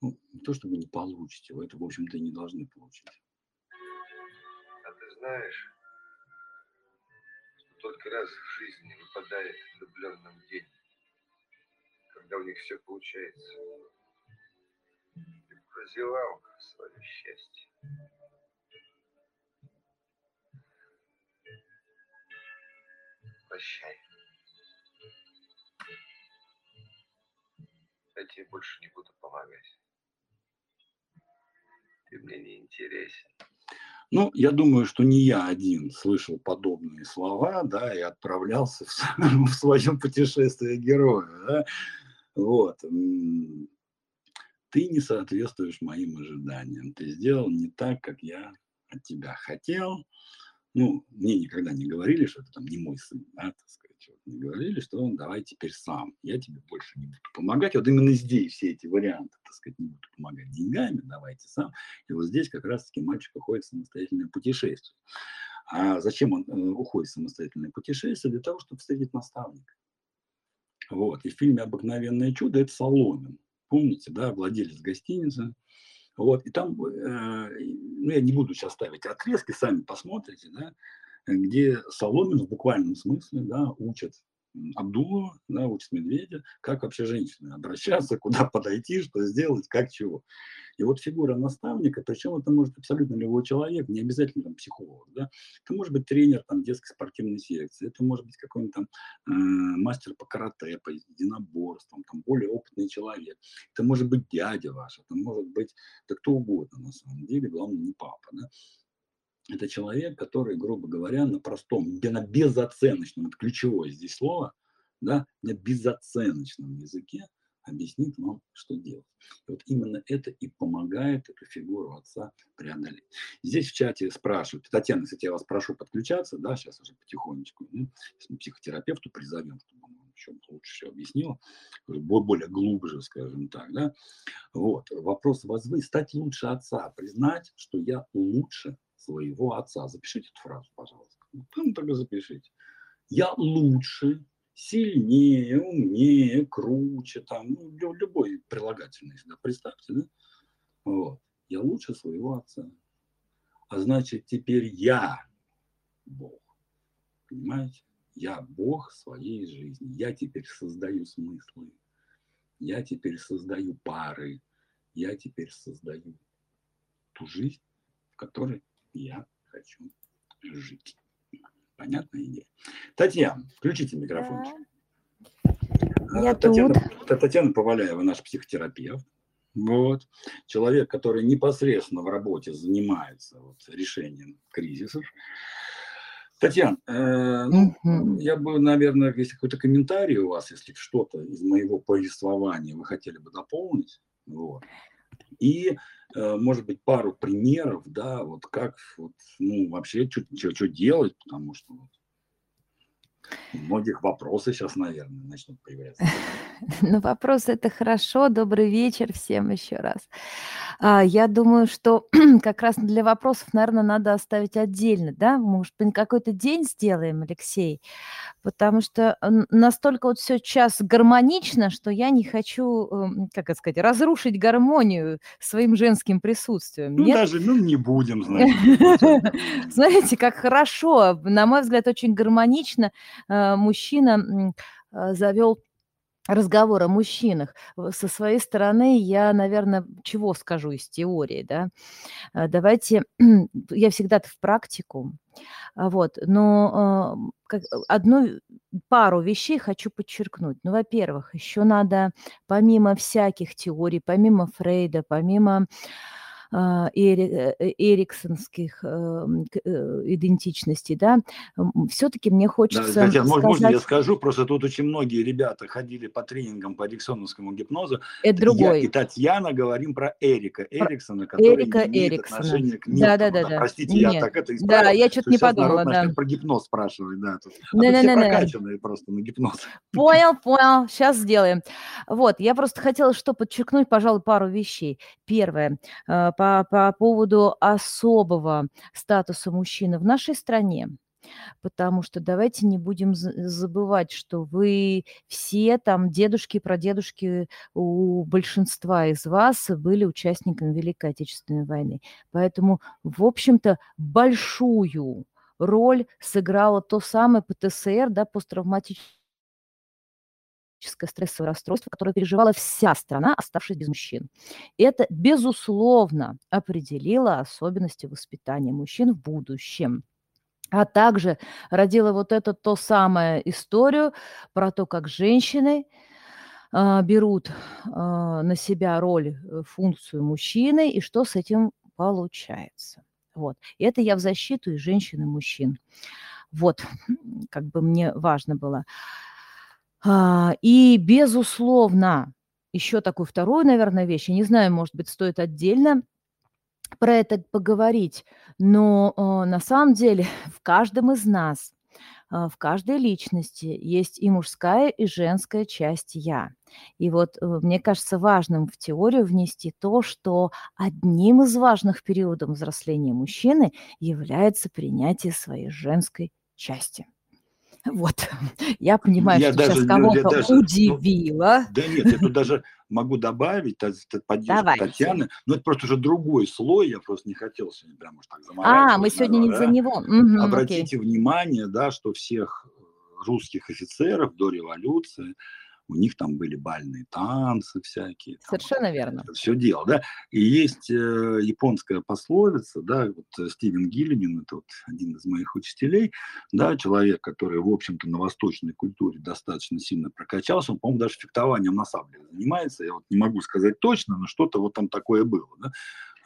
ну, не то чтобы не получите, вы это, в общем-то, и не должны получить. А ты знаешь, что только раз в жизни выпадает влюбленным день, когда у них все получается. Прозевал свое счастье. Прощай. Я тебе больше не буду помогать. Ты мне не интересен. Ну, я думаю, что не я один слышал подобные слова, да, и отправлялся в, в своем путешествии героя, да. Вот. Ты не соответствуешь моим ожиданиям. Ты сделал не так, как я от тебя хотел. Ну, мне никогда не говорили, что это там не мой сын, да, так сказать вот, мне говорили, что он давай теперь сам, я тебе больше не буду помогать. Вот именно здесь все эти варианты, так сказать, не буду помогать деньгами, давайте сам. И вот здесь как раз-таки мальчик уходит в самостоятельное путешествие. А зачем он э, уходит в самостоятельное путешествие? Для того, чтобы встретить наставника. Вот. И в фильме «Обыкновенное чудо» это Соломин. Помните, да, владелец гостиницы. Вот. И там, э, ну, я не буду сейчас ставить отрезки, сами посмотрите, да, где Соломин в буквальном смысле да, учит Абдулова, да, учит Медведя, как вообще женщины обращаться, куда подойти, что сделать, как чего. И вот фигура наставника, причем это может абсолютно любой человек, не обязательно там, психолог, да, это может быть тренер там, детской спортивной секции, это может быть какой-нибудь там э, мастер по карате, по единоборствам, там, более опытный человек, это может быть дядя ваш, это может быть да кто угодно на самом деле, главное не папа, да, это человек, который, грубо говоря, на простом, на безоценочном, это ключевое здесь слово, да, на безоценочном языке объяснит вам, что делать. И вот именно это и помогает эту фигуру отца преодолеть. Здесь в чате спрашивают, Татьяна, кстати, я вас прошу подключаться, да, сейчас уже потихонечку, ну, если мы психотерапевту призовем, чтобы он еще лучше все объяснил, более глубже, скажем так, да. Вот, вопрос возвы, стать лучше отца, признать, что я лучше своего отца. Запишите эту фразу, пожалуйста. Ну, тогда запишите. Я лучше, сильнее, умнее, круче, там, ну, любой прилагательный сюда представьте, да? Вот. Я лучше своего отца. А значит, теперь я Бог. Понимаете? Я Бог своей жизни. Я теперь создаю смыслы. Я теперь создаю пары. Я теперь создаю ту жизнь, в которой я хочу жить. Понятная идея. Татьяна, включите микрофончик. Да. Я Татьяна, тут. Татьяна Поваляева, наш психотерапевт. Вот. Человек, который непосредственно в работе занимается вот, решением кризисов. Татьяна, э, ну, угу. я бы, наверное, если какой-то комментарий у вас, если что-то из моего повествования вы хотели бы дополнить, вот. И Э, может быть, пару примеров, да, вот как вот, ну, вообще что делать, потому что у многих вопросы сейчас, наверное, начнут появляться. Ну, вопросы это хорошо. Добрый вечер всем еще раз. А, я думаю, что как раз для вопросов, наверное, надо оставить отдельно, да? Может быть, какой-то день сделаем, Алексей? Потому что настолько вот все сейчас гармонично, что я не хочу, эм, как это сказать, разрушить гармонию своим женским присутствием. Ну, Нет? даже, ну, не будем, значит. Знаете, как хорошо, на мой взгляд, очень гармонично э, мужчина э, завел разговор о мужчинах. Со своей стороны я, наверное, чего скажу из теории, да? Э, давайте, я всегда в практику, а, вот, но э, одну пару вещей хочу подчеркнуть. Ну, во-первых, еще надо помимо всяких теорий, помимо Фрейда, помимо э, эриксонских эм, э, идентичностей, да, все-таки мне хочется да, Татьяна, сказать... можно я скажу? Просто тут очень многие ребята ходили по тренингам по эриксоновскому гипнозу. Это другой. Я и Татьяна говорим про Эрика Эриксона, который Эрика не имеет Эриксона. отношения к Мирту. Да, да, да, да. Простите, Нет. я так это исправил. Да, я что-то не подумала, да. про гипноз спрашивать, да. Тут. А не, не, не, не, прокачанные просто на гипноз. Понял, понял, сейчас сделаем. Вот, я просто хотела что подчеркнуть, пожалуй, пару вещей. Первое, э, по, по поводу особого статуса мужчины в нашей стране. Потому что давайте не будем забывать, что вы все там дедушки, прадедушки у большинства из вас были участниками Великой Отечественной войны. Поэтому, в общем-то, большую роль сыграло то самое ПТСР, да, посттравматическое стрессовое расстройство, которое переживала вся страна, оставшись без мужчин. Это, безусловно, определило особенности воспитания мужчин в будущем а также родила вот эту то самое историю про то, как женщины а, берут а, на себя роль, э, функцию мужчины, и что с этим получается. Вот. И это я в защиту и женщин, и мужчин. Вот, как бы мне важно было. А, и, безусловно, еще такую вторую, наверное, вещь, я не знаю, может быть, стоит отдельно про это поговорить, но э, на самом деле в каждом из нас, э, в каждой личности есть и мужская, и женская часть «я». И вот э, мне кажется важным в теорию внести то, что одним из важных периодов взросления мужчины является принятие своей женской части. Вот, я понимаю, Я что даже, сейчас кого-то даже, ну, удивило. да нет, я тут даже могу добавить поддержку Давайте. Татьяны, но это просто уже другой слой, я просто не хотел сегодня прям уж так А, мы сегодня не за него. Окей. Обратите внимание, да, что всех русских офицеров до революции у них там были бальные танцы всякие. там Совершенно верно. это все дело, да. И есть э, японская пословица, да, вот э, Стивен Гиллиган, это вот один из моих учителей, да, человек, который, в общем-то, на восточной культуре достаточно сильно прокачался, он, по-моему, даже фехтованием на сабле занимается, я вот не могу сказать точно, но что-то вот там такое было, да.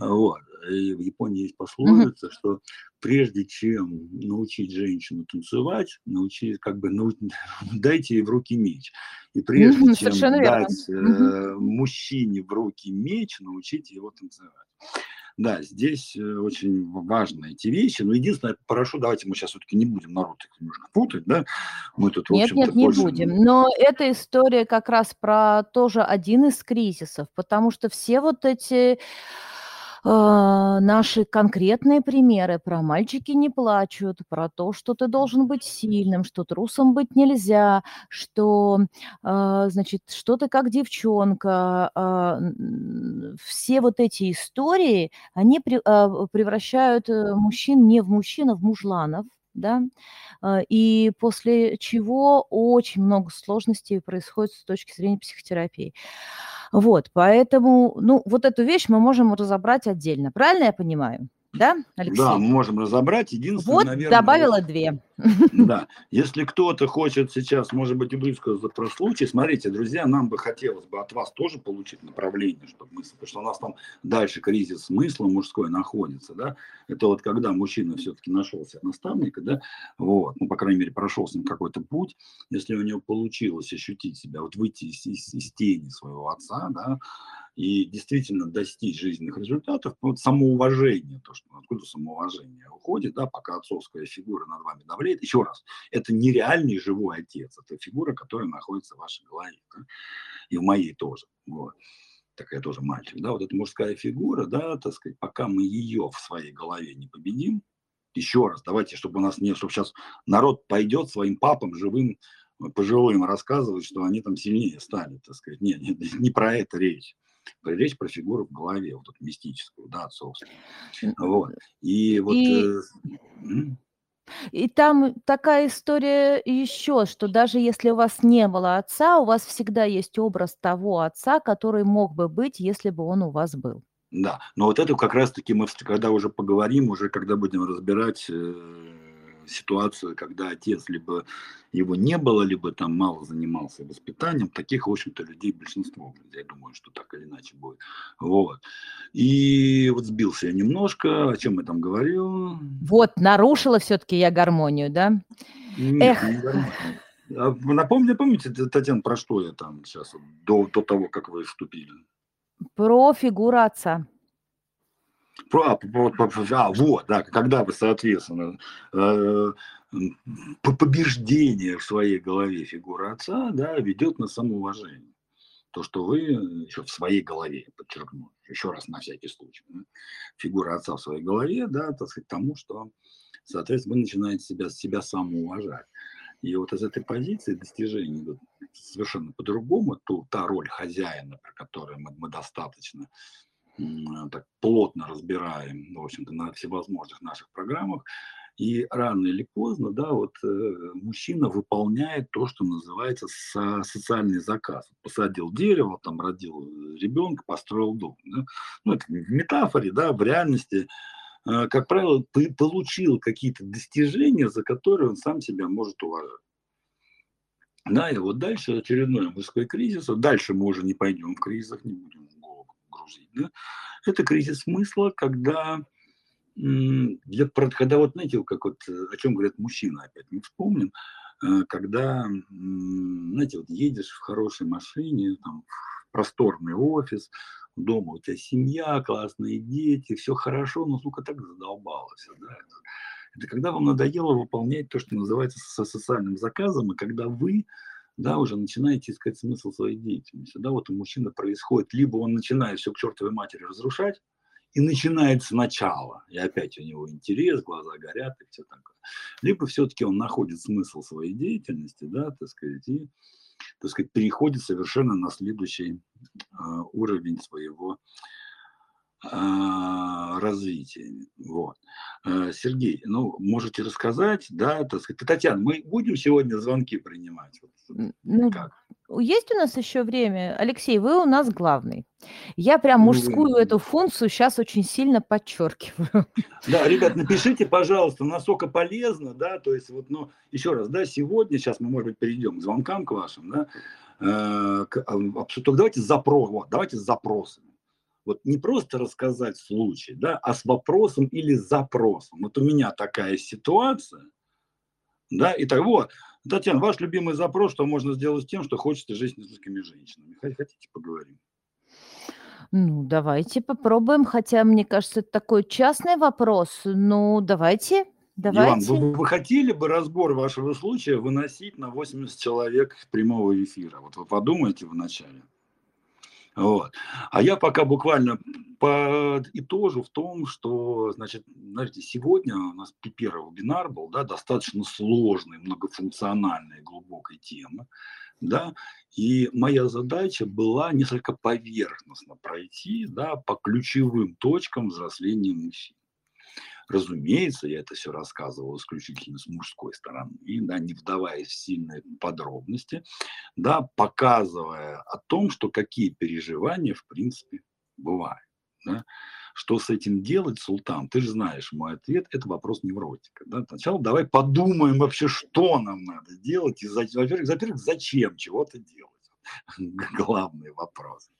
Вот. И в Японии есть пословица, что прежде чем научить женщину танцевать, научи, как бы, нау- дайте ей в руки меч. И прежде Мгм, чем верно. дать э, Мгм. мужчине в руки меч, научите его танцевать. Да, здесь э, очень важны эти вещи. Но единственное, прошу, давайте мы сейчас все-таки не будем народ их немножко путать, да? Мы тут, в Нет, нет, не больше... будем. Но эта история как раз про тоже один из кризисов, потому что все вот эти наши конкретные примеры про мальчики не плачут, про то, что ты должен быть сильным, что трусом быть нельзя, что, а, значит, что ты как девчонка. а, Все вот эти истории, они пре- а, превращают э, мужчин не в мужчин, а в мужланов. Да? А, И после чего очень много сложностей происходит с точки зрения психотерапии. Вот, поэтому, ну, вот эту вещь мы можем разобрать отдельно. Правильно я понимаю? Да, Да, Алексей? мы можем разобрать. Единственное, Вот наверное, добавила две. Да, если кто-то хочет сейчас, может быть, и высказаться про случай, смотрите, друзья, нам бы хотелось бы от вас тоже получить направление, чтобы мы, потому что у нас там дальше кризис смысла мужской находится, да, это вот когда мужчина все-таки нашел себе наставника, да, вот, ну, по крайней мере, прошел с ним какой-то путь, если у него получилось ощутить себя, вот выйти из, из- из тени своего отца, да, и действительно достичь жизненных результатов, ну, вот самоуважение, то, что откуда самоуважение уходит, да, пока отцовская фигура над вами давлеет. Еще раз, это нереальный живой отец, это фигура, которая находится в вашей голове, да, и в моей тоже, вот. Так я тоже мальчик, да, вот эта мужская фигура, да, так сказать, пока мы ее в своей голове не победим, еще раз, давайте, чтобы у нас не, чтобы сейчас народ пойдет своим папам живым, пожилым рассказывать, что они там сильнее стали, так сказать. Нет, не, не про это речь. Речь про фигуру в голове, вот эту мистическую, да, отцовскую. Вот. И вот... И- э, И там такая история еще, что даже если у вас не было отца, у вас всегда есть образ того отца, который мог бы быть, если бы он у вас был. Да, но вот это как раз-таки мы, когда уже поговорим, уже когда будем разбирать э, ситуацию, когда отец либо его не было, либо там мало занимался воспитанием, таких, в общем-то, людей большинство, я думаю, что так или иначе будет. Вот. И вот сбился я немножко, о чем я там говорил. Вот, нарушила все-таки я гармонию, да? Нет, Эх. не нормально. А вы Напомни, помните, Татьяна, про что я там сейчас, до, до того, как вы вступили? Про фигуру отца. А, а, вот, да, когда вы, соответственно, э, побеждение в своей голове фигуры отца, да, ведет на самоуважение. То, что вы еще в своей голове, подчеркну, еще раз на всякий случай, да, фигура отца в своей голове, да, так сказать, тому, что, соответственно, вы начинаете себя, себя самоуважать. И вот из этой позиции достижений совершенно по-другому, ту, та роль хозяина, про которую мы, мы достаточно так плотно разбираем, в общем-то, на всевозможных наших программах, и рано или поздно, да, вот э, мужчина выполняет то, что называется со, социальный заказ. Посадил дерево, там родил ребенка, построил дом. Да? Ну, это в метафоре, да, в реальности, э, как правило, получил какие-то достижения, за которые он сам себя может уважать. Да, и вот дальше очередной мужской кризис, дальше мы уже не пойдем в кризисах, не будем грузить. Да? Это кризис смысла, когда для, когда вот, знаете, как вот, э, о чем говорят мужчины, опять не вспомним, э, когда, знаете, вот едешь в хорошей машине, там, в просторный офис, дома у тебя семья, классные дети, все хорошо, но, сука, так задолбалось. Да? Это, это когда вам надоело выполнять то, что называется со социальным заказом, и когда вы да, уже начинаете искать смысл своей деятельности. Да, вот у мужчины происходит, либо он начинает все к чертовой матери разрушать, и начинает сначала, и опять у него интерес, глаза горят и все такое. Либо все-таки он находит смысл своей деятельности, да, так сказать, и, так сказать, переходит совершенно на следующий э, уровень своего а, развития. Вот. Э, Сергей, ну, можете рассказать, да, так сказать. Татьяна, мы будем сегодня звонки принимать? Ну, как? Есть у нас еще время? Алексей, вы у нас главный. Я прям ну, мужскую ну, эту функцию сейчас очень сильно подчеркиваю. Да, ребят, напишите, пожалуйста, насколько полезно, да, то есть вот, ну, еще раз, да, сегодня, сейчас мы, может быть, перейдем к звонкам к вашим, да, э, к, а, давайте запрос, вот, давайте с запросами вот не просто рассказать случай, да, а с вопросом или запросом. Вот у меня такая ситуация, да, и так вот. Татьяна, ваш любимый запрос, что можно сделать с тем, что хочется жить с несколькими женщинами. Хотите поговорим? Ну, давайте попробуем, хотя мне кажется, это такой частный вопрос. Ну, давайте, давайте. Иван, вы, вы хотели бы разбор вашего случая выносить на 80 человек прямого эфира? Вот вы подумайте вначале. Вот. А я пока буквально подытожу в том, что, значит, знаете, сегодня у нас первый вебинар был, да, достаточно сложной, многофункциональной, глубокой темы, да, и моя задача была несколько поверхностно пройти, да, по ключевым точкам взросления мужчин. Разумеется, я это все рассказывал исключительно с мужской стороны, да, не вдаваясь в сильные подробности, да, показывая о том, что какие переживания, в принципе, бывают. Да. Что с этим делать, Султан? Ты же знаешь мой ответ, это вопрос невротика. Да? Сначала давай подумаем вообще, что нам надо делать, и, во-первых, зачем чего-то делать. Главный вопрос.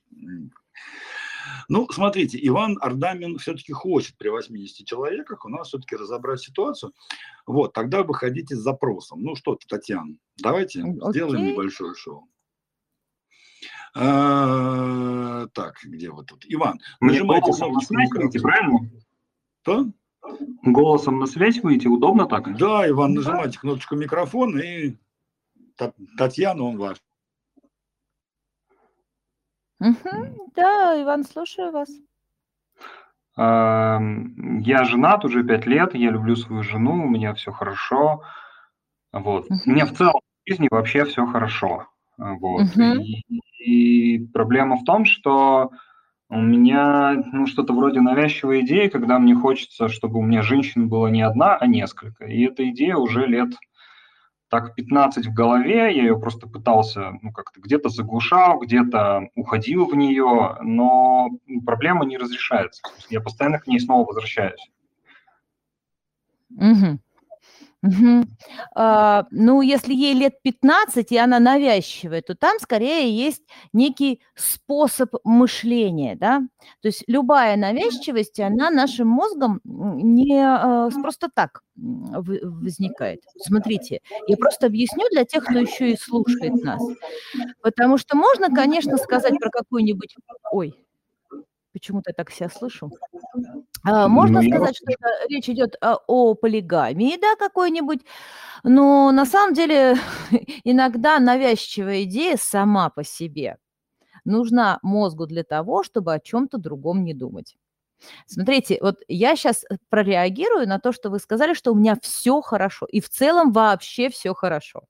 Ну, смотрите, Иван Ардамин все-таки хочет при 80 человеках у нас все-таки разобрать ситуацию. Вот, тогда выходите с запросом. Ну что Татьяна, давайте okay. сделаем небольшое шоу. А, так, где вот тут? Иван, нажимайте кнопочку на связь правильно? Что? Голосом на связь выйти удобно так? Да, Иван, нажимайте кнопочку микрофон и Татьяна, он ваш. Да, Иван, слушаю вас. Я женат уже пять лет, я люблю свою жену, у меня все хорошо. Вот. Мне в целом в жизни вообще все хорошо. Вот. И, и проблема в том, что у меня ну, что-то вроде навязчивой идеи, когда мне хочется, чтобы у меня женщин было не одна, а несколько. И эта идея уже лет так 15 в голове, я ее просто пытался, ну, как-то где-то заглушал, где-то уходил в нее, но проблема не разрешается. Я постоянно к ней снова возвращаюсь. Угу. Угу. А, ну, если ей лет 15, и она навязчивая, то там скорее есть некий способ мышления, да. То есть любая навязчивость, она нашим мозгом не а, просто так возникает. Смотрите, я просто объясню для тех, кто еще и слушает нас. Потому что можно, конечно, сказать про какую-нибудь... Ой, почему-то я так себя слышу. А, можно ну, сказать, что это, речь идет о, а, о полигамии, да, какой-нибудь, но на самом деле иногда навязчивая идея сама по себе нужна мозгу для того, чтобы о чем-то другом не думать. Смотрите, вот я сейчас прореагирую на то, что вы сказали, что у меня все хорошо, и в целом вообще все хорошо.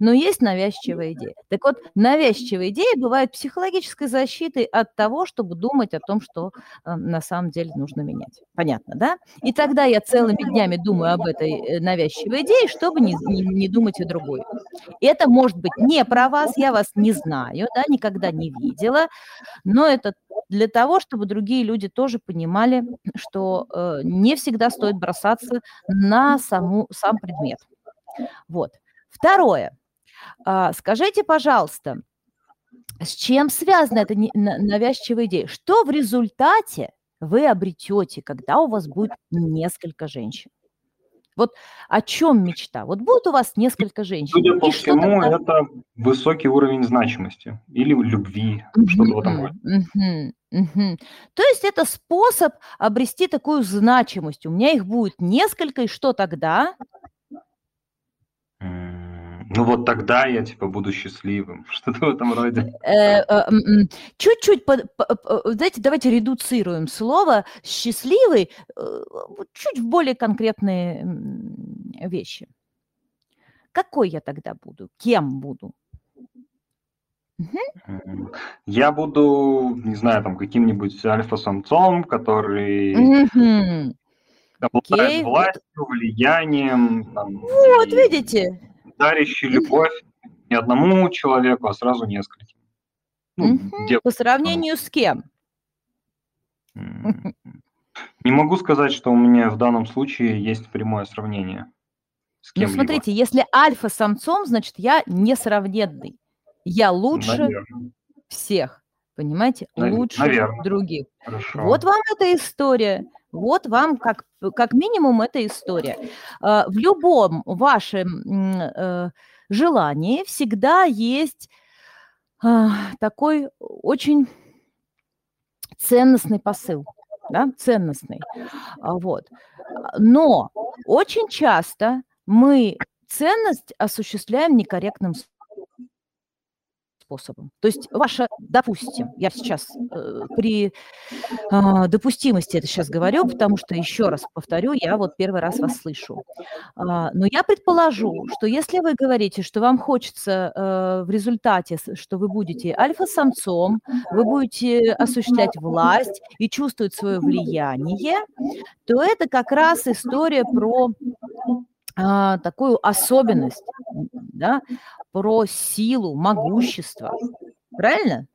Но есть навязчивая идея. Так вот, навязчивая идея бывает психологической защитой от того, чтобы думать о том, что э, на самом деле нужно менять. Понятно, да? И тогда я целыми днями думаю об этой э, навязчивой идее, чтобы не, не, не думать о другой. Это может быть не про вас, я вас не знаю, да, никогда не видела, но это для того, чтобы другие люди тоже понимали, что э, не всегда стоит бросаться на саму, сам предмет. Вот. Второе. А, скажите, пожалуйста, с чем связана эта навязчивая идея? Что в результате вы обретете, когда у вас будет несколько женщин? Вот о чем мечта? Вот будет у вас несколько женщин. Судя по всему, тогда... это высокий уровень значимости или любви, uh-huh, что-то в этом роде. Uh-huh, uh-huh. То есть это способ обрести такую значимость. У меня их будет несколько, и что тогда? Ну вот тогда я типа буду счастливым, что-то в этом роде. Э, э, чуть-чуть, знаете, давайте редуцируем слово счастливый э, чуть в более конкретные вещи. Какой я тогда буду? Кем буду? Я буду, не знаю, там каким-нибудь альфа-самцом, который угу. обладает властью, влиянием. Там, вот, и... видите, дарящий любовь не одному человеку, а сразу нескольким. Ну. По сравнению с кем? Не могу сказать, что у меня в данном случае есть прямое сравнение. С ну, смотрите, если альфа-самцом, значит, я несравненный. Я лучше Наверное. всех. Понимаете? Лучше Наверное. других. Хорошо. Вот вам эта история. Вот вам как, как минимум эта история. А, в любом вашем э, желании всегда есть а, такой очень ценностный посыл, да, ценностный. А, вот. Но очень часто мы ценность осуществляем некорректным способом способом. То есть ваша, допустим, я сейчас э, при э, допустимости это сейчас говорю, потому что, еще раз повторю, я вот первый раз вас слышу. А, но я предположу, что если вы говорите, что вам хочется э, в результате, что вы будете альфа-самцом, вы будете осуществлять власть и чувствовать свое влияние, то это как раз история про а, такую особенность, да, про силу, могущество. Правильно?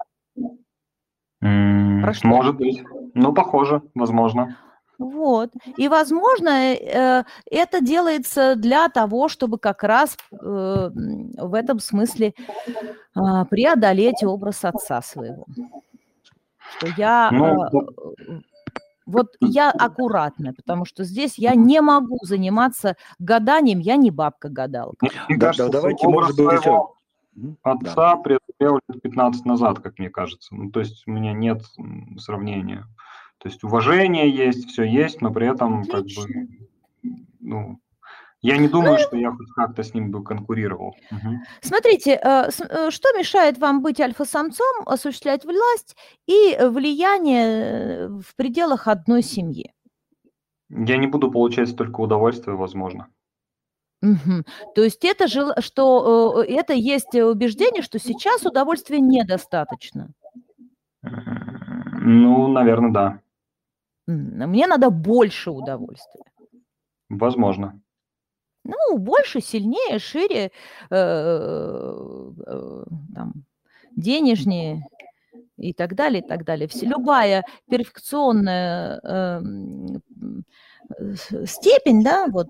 Про что? Может быть. Ну, похоже, возможно. Вот. И, возможно, э, это делается для того, чтобы как раз э, в этом смысле э, преодолеть образ отца своего. Что я ну, э, вот я аккуратно, потому что здесь я не могу заниматься гаданием, я не бабка-гадалка. Мне да, кажется, да, давайте, может быть, своего отца да. преодолел лет 15 назад, как мне кажется. Ну, то есть у меня нет сравнения. То есть уважение есть, все есть, но при этом Отлично. как бы, ну, я не думаю, что я хоть как-то с ним бы конкурировал. Угу. Смотрите, э, э, что мешает вам быть альфа-самцом, осуществлять власть и влияние э, в пределах одной семьи? Я не буду получать столько удовольствия, возможно. Угу. То есть это же, что это есть убеждение, что сейчас удовольствия недостаточно. Ну, наверное, да. Мне надо больше удовольствия. Возможно. Ну, больше, сильнее, шире, э, э, там, денежнее и так далее, и так далее. Все, любая перфекционная э, степень, да, вот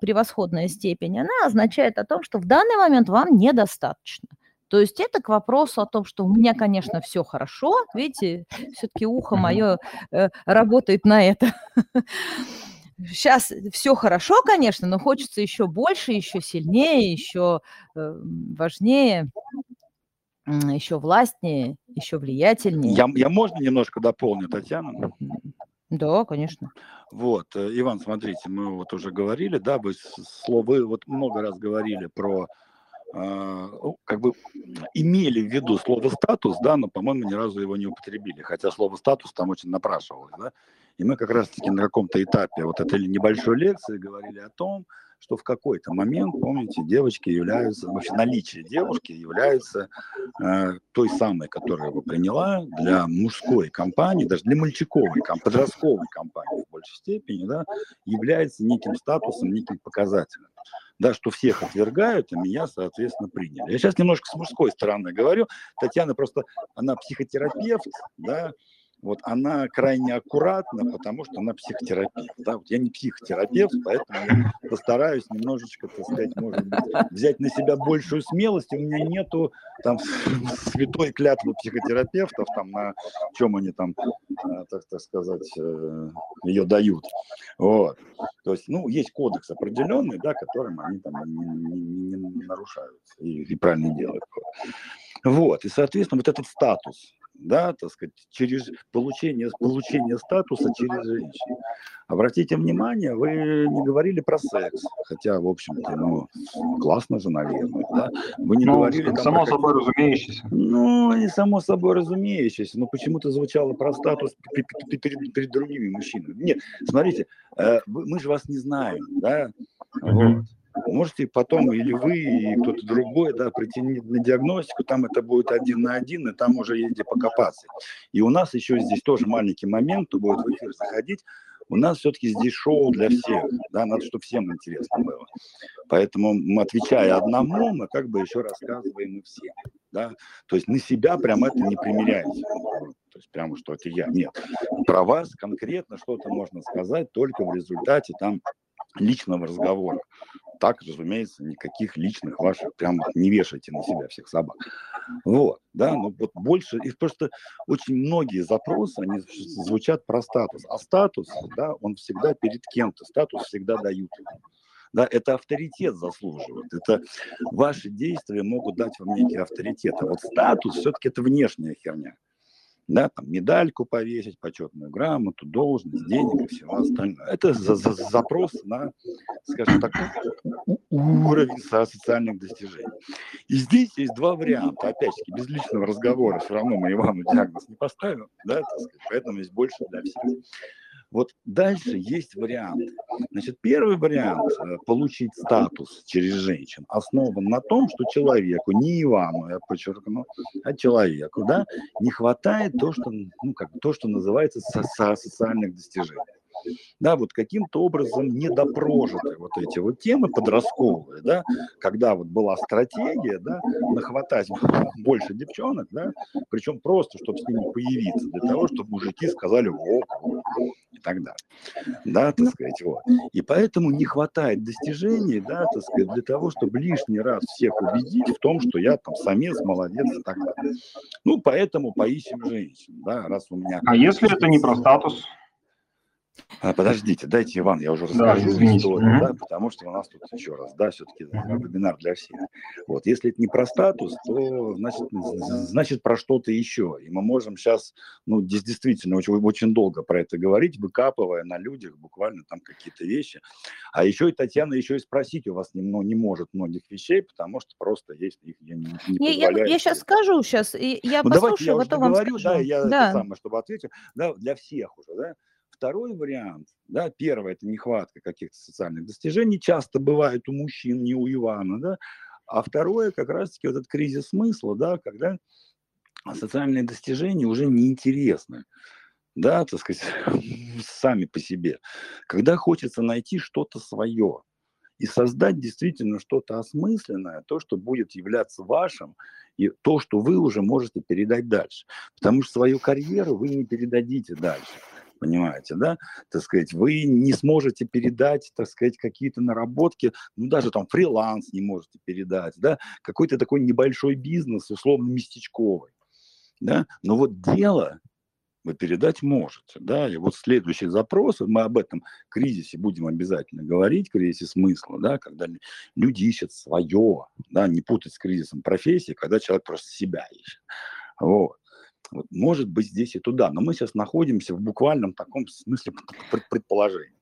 превосходная степень, она означает о том, что в данный момент вам недостаточно. То есть это к вопросу о том, что у меня, конечно, все хорошо. Видите, все-таки ухо мое работает на это. Сейчас все хорошо, конечно, но хочется еще больше, еще сильнее, еще э, важнее, еще властнее, еще влиятельнее. Я, я можно немножко дополню, Татьяна? Да, конечно. Вот, э, Иван, смотрите, мы вот уже говорили, да, вы, вы вот много раз говорили про ну, как бы имели в виду слово статус, да, но, по-моему, ни разу его не употребили, хотя слово статус там очень напрашивалось, да. И мы как раз-таки на каком-то этапе вот этой небольшой лекции говорили о том, что в какой-то момент, помните, девочки являются, вообще наличие девушки является э, той самой, которая его приняла для мужской компании, даже для мальчиковой, подростковой компании в большей степени, да, является неким статусом, неким показателем. Да, что всех отвергают, а меня, соответственно, приняли. Я сейчас немножко с мужской стороны говорю. Татьяна просто, она психотерапевт, да, вот она крайне аккуратна, потому что она психотерапевт. Да? Вот я не психотерапевт, поэтому я постараюсь немножечко, так сказать, может быть, взять на себя большую смелость. У меня нету там святой клятвы психотерапевтов, там на чем они там, э, так, так сказать, э, ее дают. Вот. То есть, ну, есть кодекс определенный, да, которым они там не, не, не нарушают и, и правильно делают. Вот. И, соответственно, вот этот статус, да, так сказать, через получение, получение статуса через женщин. Обратите внимание, вы не говорили про секс, хотя, в общем-то, ну, классно же, наверное, да? Вы не ну, говорили... Там, само собой разумеющееся. Ну, не само собой разумеющееся, но почему-то звучало про статус перед, перед, перед другими мужчинами. Нет, смотрите, э, мы же вас не знаем, да? Вот. Можете потом или вы, и кто-то другой, да, прийти на диагностику, там это будет один на один, и там уже есть где покопаться. И у нас еще здесь тоже маленький момент, кто будет в эфир заходить, у нас все-таки здесь шоу для всех, да, надо, чтобы всем интересно было. Поэтому, мы, отвечая одному, мы как бы еще рассказываем и всем, да. То есть на себя прям это не примеряйте. То есть прямо что это я. Нет. Про вас конкретно что-то можно сказать только в результате там личного разговора. Так, разумеется, никаких личных ваших, прям не вешайте на себя всех собак. Вот, да, но вот больше, и просто очень многие запросы, они звучат про статус. А статус, да, он всегда перед кем-то, статус всегда дают. Да, это авторитет заслуживает. Это ваши действия могут дать вам некий авторитет. А вот статус все-таки это внешняя херня да, там медальку повесить, почетную грамоту, должность, денег и всего остального. Это за, за, запрос на, скажем так, уровень социальных достижений. И здесь есть два варианта. Опять-таки, без личного разговора все равно мы Ивану диагноз не поставим, да, так сказать, поэтому есть больше для всех. Вот дальше есть варианты. Значит, первый вариант э, – получить статус через женщин основан на том, что человеку, не Ивану, я подчеркну, а человеку, да, не хватает то, что, ну, как, то, что называется со социальных достижений да, вот каким-то образом недопрожиты вот эти вот темы подростковые, да, когда вот была стратегия, да, нахватать больше девчонок, да, причем просто, чтобы с ними появиться, для того, чтобы мужики сказали «ок» и так далее, да, так сказать, вот. И поэтому не хватает достижений, да, так сказать, для того, чтобы лишний раз всех убедить в том, что я там самец, молодец и так далее. Ну, поэтому поищем женщин, да, раз у меня... А если это не про статус? А, подождите, дайте, Иван, я уже расскажу да, историю, да, потому что у нас тут еще раз, да, все-таки вебинар для всех. Вот, если это не про статус, то значит, значит про что-то еще. И мы можем сейчас, ну, действительно, очень, очень долго про это говорить, выкапывая на людях буквально там какие-то вещи. А еще и Татьяна еще и спросить у вас не, ну, не может многих вещей, потому что просто есть их я не, не я, я, я сейчас скажу, сейчас, я ну, послушаю, давайте, я потом вам говорю, скажу. Да, я да. самое, чтобы ответить, да, для всех уже, да, Второй вариант, да, первое – это нехватка каких-то социальных достижений, часто бывает у мужчин, не у Ивана, да, а второе как раз-таки вот этот кризис смысла, да, когда социальные достижения уже неинтересны, да, так сказать, сами по себе, когда хочется найти что-то свое и создать действительно что-то осмысленное, то, что будет являться вашим, и то, что вы уже можете передать дальше. Потому что свою карьеру вы не передадите дальше понимаете, да, так сказать, вы не сможете передать, так сказать, какие-то наработки, ну, даже там фриланс не можете передать, да, какой-то такой небольшой бизнес, условно, местечковый, да, но вот дело вы передать можете, да, и вот следующий запрос, мы об этом кризисе будем обязательно говорить, кризисе смысла, да, когда люди ищут свое, да, не путать с кризисом профессии, когда человек просто себя ищет, вот. Может быть, здесь и туда. Но мы сейчас находимся в буквальном таком смысле предположения.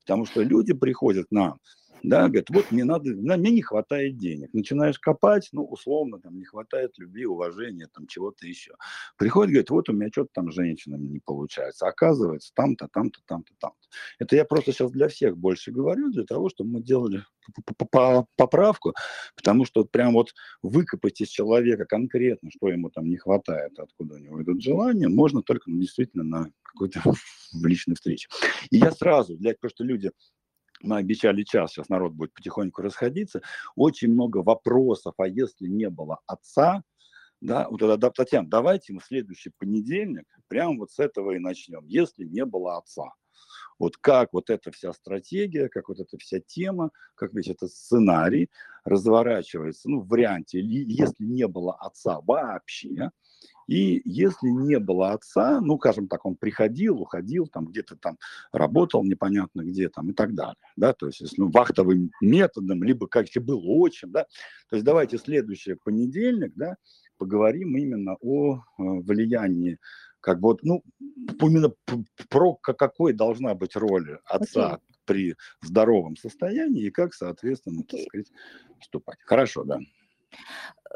Потому что люди приходят к нам да, говорит, вот мне надо, мне не хватает денег. Начинаешь копать, ну, условно, там, не хватает любви, уважения, там, чего-то еще. Приходит, говорит, вот у меня что-то там с женщинами не получается. Оказывается, там-то, там-то, там-то, там-то. Это я просто сейчас для всех больше говорю, для того, чтобы мы делали поправку, потому что прям вот выкопать из человека конкретно, что ему там не хватает, откуда у него идут желания, можно только ну, действительно на какой-то в личной встрече. И я сразу, для, потому что люди мы обещали час, сейчас народ будет потихоньку расходиться, очень много вопросов, а если не было отца, да, вот тогда, Татьяна, давайте мы следующий понедельник прямо вот с этого и начнем, если не было отца. Вот как вот эта вся стратегия, как вот эта вся тема, как весь этот сценарий разворачивается, ну, в варианте, если не было отца вообще, и если не было отца, ну, скажем так, он приходил, уходил, там где-то там работал непонятно где там и так далее, да, то есть если, ну, вахтовым методом, либо как то был очень, да, то есть давайте следующий понедельник, да, поговорим именно о э, влиянии как бы вот, ну, именно про какой должна быть роль отца okay. при здоровом состоянии и как, соответственно, okay. так сказать, вступать. Хорошо, да.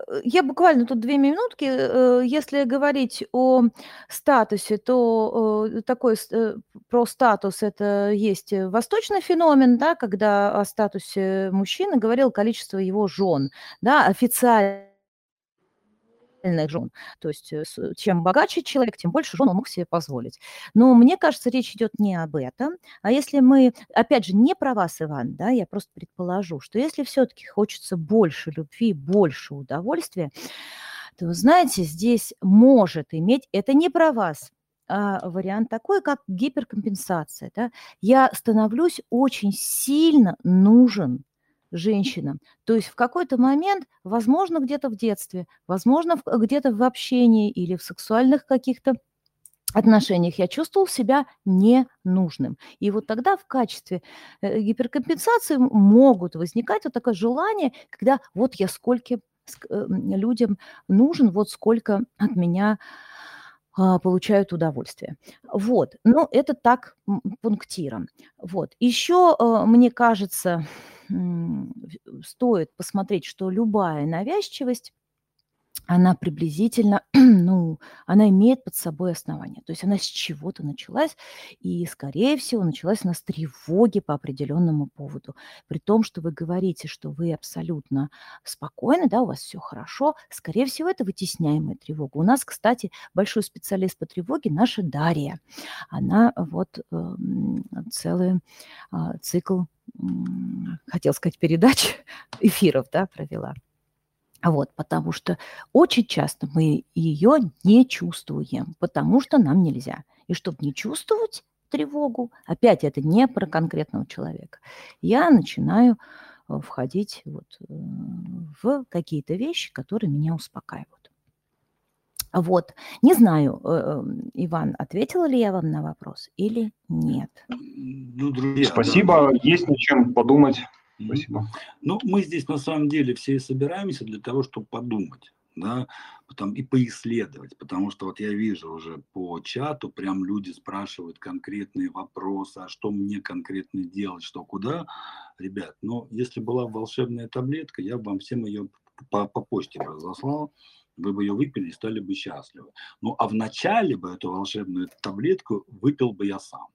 Э, я буквально тут две минутки. Э, если говорить о статусе, то э, такой про статус это есть восточный феномен, да, когда о статусе мужчины говорил количество его жен, да, официально жен. То есть чем богаче человек, тем больше жен он мог себе позволить. Но мне кажется, речь идет не об этом. А если мы, опять же, не про вас, Иван, да, я просто предположу, что если все-таки хочется больше любви, больше удовольствия, то, знаете, здесь может иметь, это не про вас, а вариант такой, как гиперкомпенсация. Да? Я становлюсь очень сильно нужен женщинам. То есть в какой-то момент, возможно, где-то в детстве, возможно, где-то в общении или в сексуальных каких-то отношениях я чувствовал себя ненужным. И вот тогда в качестве э, гиперкомпенсации могут возникать вот такое желание, когда вот я сколько э, людям нужен, вот сколько от меня получают удовольствие. Вот, но это так пунктиром. Вот, еще э, мне кажется, стоит посмотреть, что любая навязчивость она приблизительно, ну, она имеет под собой основание. То есть она с чего-то началась, и, скорее всего, началась она с тревоги по определенному поводу. При том, что вы говорите, что вы абсолютно спокойны, да, у вас все хорошо, скорее всего, это вытесняемая тревога. У нас, кстати, большой специалист по тревоге наша Дарья. Она вот э, целый э, цикл, хотел сказать, передач, эфиров, да, провела. Вот, потому что очень часто мы ее не чувствуем, потому что нам нельзя. И чтобы не чувствовать тревогу, опять это не про конкретного человека, я начинаю э, входить вот э, в какие-то вещи, которые меня успокаивают. Вот. Не знаю, э, Иван, ответила ли я вам на вопрос или нет. Ну, друзья, Спасибо, да. есть над чем подумать. Спасибо. Ну, мы здесь на самом деле все и собираемся для того, чтобы подумать, да, потом и поисследовать, потому что вот я вижу уже по чату, прям люди спрашивают конкретные вопросы, а что мне конкретно делать, что куда. Ребят, ну, если была волшебная таблетка, я бы вам всем ее по, по почте разослал, вы бы ее выпили и стали бы счастливы. Ну, а вначале бы эту волшебную таблетку выпил бы я сам.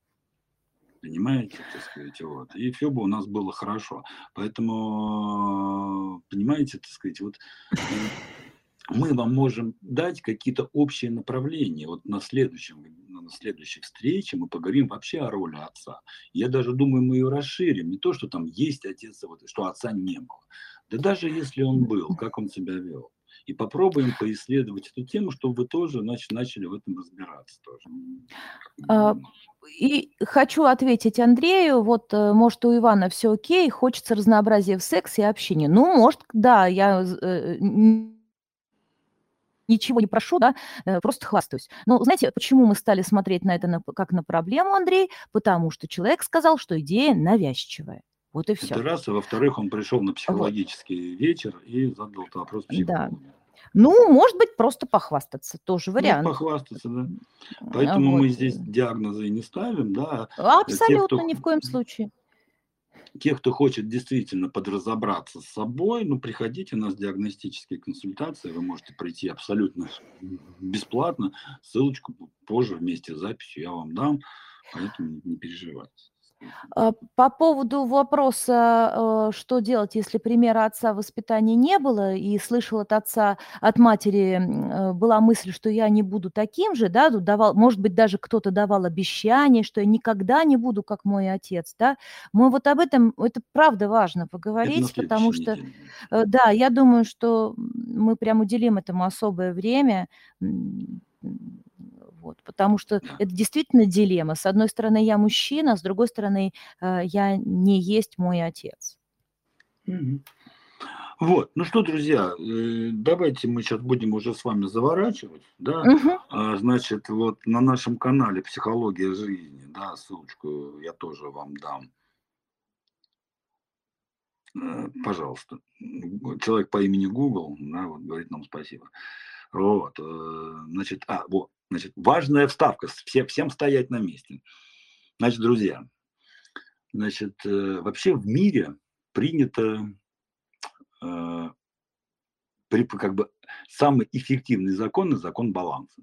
Понимаете, так сказать, вот. И все бы у нас было хорошо. Поэтому, понимаете, так сказать, вот мы вам можем дать какие-то общие направления. Вот на, следующем, на следующей встрече мы поговорим вообще о роли отца. Я даже думаю, мы ее расширим. Не то, что там есть отец, вот, что отца не было. Да даже если он был, как он себя вел. И попробуем поисследовать эту тему, чтобы вы тоже значит, начали в этом разбираться тоже. А, и хочу ответить Андрею, вот, э, может, у Ивана все окей, хочется разнообразия в сексе и общении. Ну, может, да, я э, ничего не прошу, да, э, просто хвастаюсь. Но знаете, почему мы стали смотреть на это на, как на проблему, Андрей? Потому что человек сказал, что идея навязчивая. Вот и все. Это раз, и во-вторых, он пришел на психологический вот. вечер и задал вопрос психологу. Да. Ну, может быть, просто похвастаться, тоже ну, вариант. Ну, похвастаться, да. Поэтому вот. мы здесь диагнозы не ставим, да. А Абсолютно, кто... ни в коем случае. те, кто хочет действительно подразобраться с собой, ну, приходите, у нас диагностические консультации, вы можете прийти абсолютно бесплатно, ссылочку позже вместе с записью я вам дам, поэтому не переживайте. А, по поводу вопроса, э, что делать, если примера отца в воспитании не было, и слышал от отца, от матери э, была мысль, что я не буду таким же, да, давал, может быть, даже кто-то давал обещание, что я никогда не буду как мой отец, да. Мы вот об этом, это правда важно поговорить, потому что, неделе. Э, да, я думаю, что мы прям уделим этому особое время, вот, потому что это действительно дилемма. С одной стороны, я мужчина, с другой стороны, э, я не есть мой отец. Вот, ну что, друзья, э, давайте мы сейчас будем уже с вами заворачивать, да, угу. значит, вот на нашем канале «Психология жизни», да, ссылочку я тоже вам дам, э, пожалуйста, человек по имени Google, да, вот говорит нам спасибо, вот, значит, а, вот, Значит, важная вставка, все, всем стоять на месте. Значит, друзья, значит, э, вообще в мире принято э, как бы самый эффективный закон – закон баланса.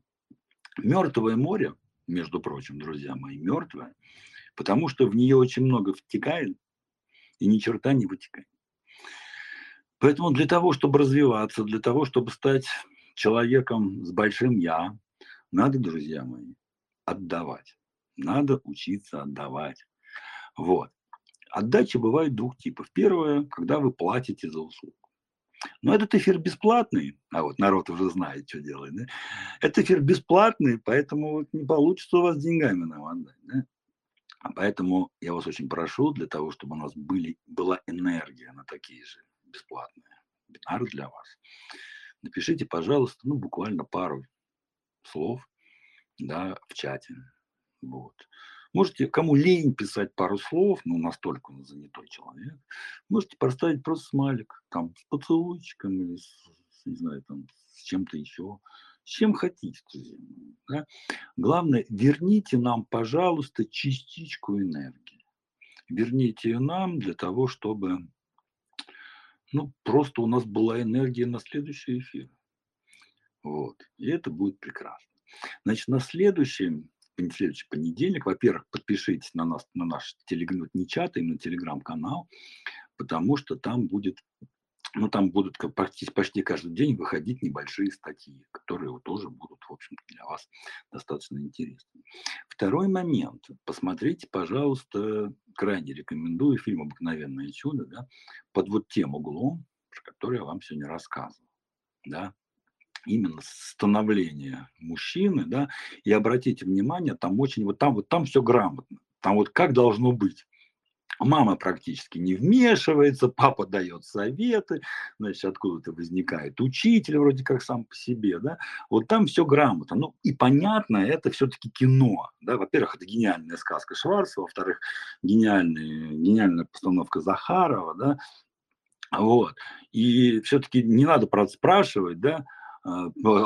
Мертвое море, между прочим, друзья мои, мертвое, потому что в нее очень много втекает и ни черта не вытекает. Поэтому для того, чтобы развиваться, для того, чтобы стать человеком с большим «я», надо, друзья мои, отдавать. Надо учиться отдавать. Вот. Отдача бывает двух типов. Первое, когда вы платите за услугу. Но этот эфир бесплатный, а вот народ уже знает, что делает. Да? Этот эфир бесплатный, поэтому вот не получится у вас деньгами нам отдать. Да? А поэтому я вас очень прошу, для того, чтобы у нас были, была энергия на такие же бесплатные вебинары для вас, напишите, пожалуйста, ну, буквально пару слов да, в чате. Вот. Можете, кому лень писать пару слов, ну, настолько он занятой человек, можете поставить просто смайлик, там, с поцелуйчиком или, с, не знаю, там, с чем-то еще, с чем хотите. Да? Главное, верните нам, пожалуйста, частичку энергии. Верните ее нам для того, чтобы, ну, просто у нас была энергия на следующий эфир. Вот. И это будет прекрасно. Значит, на следующий, следующий понедельник, во-первых, подпишитесь на нас, на наш телеграм, не чат, а именно телеграм-канал, потому что там будет ну, там будут почти, почти каждый день выходить небольшие статьи, которые тоже будут, в общем для вас достаточно интересны. Второй момент. Посмотрите, пожалуйста, крайне рекомендую фильм «Обыкновенное чудо», да, под вот тем углом, про который я вам сегодня рассказывал. Да, именно становление мужчины, да, и обратите внимание, там очень, вот там, вот там все грамотно, там вот как должно быть. Мама практически не вмешивается, папа дает советы, значит, откуда-то возникает учитель вроде как сам по себе, да, вот там все грамотно. Ну и понятно, это все-таки кино, да, во-первых, это гениальная сказка Шварца, во-вторых, гениальная, гениальная постановка Захарова, да, вот, и все-таки не надо, спрашивать, да,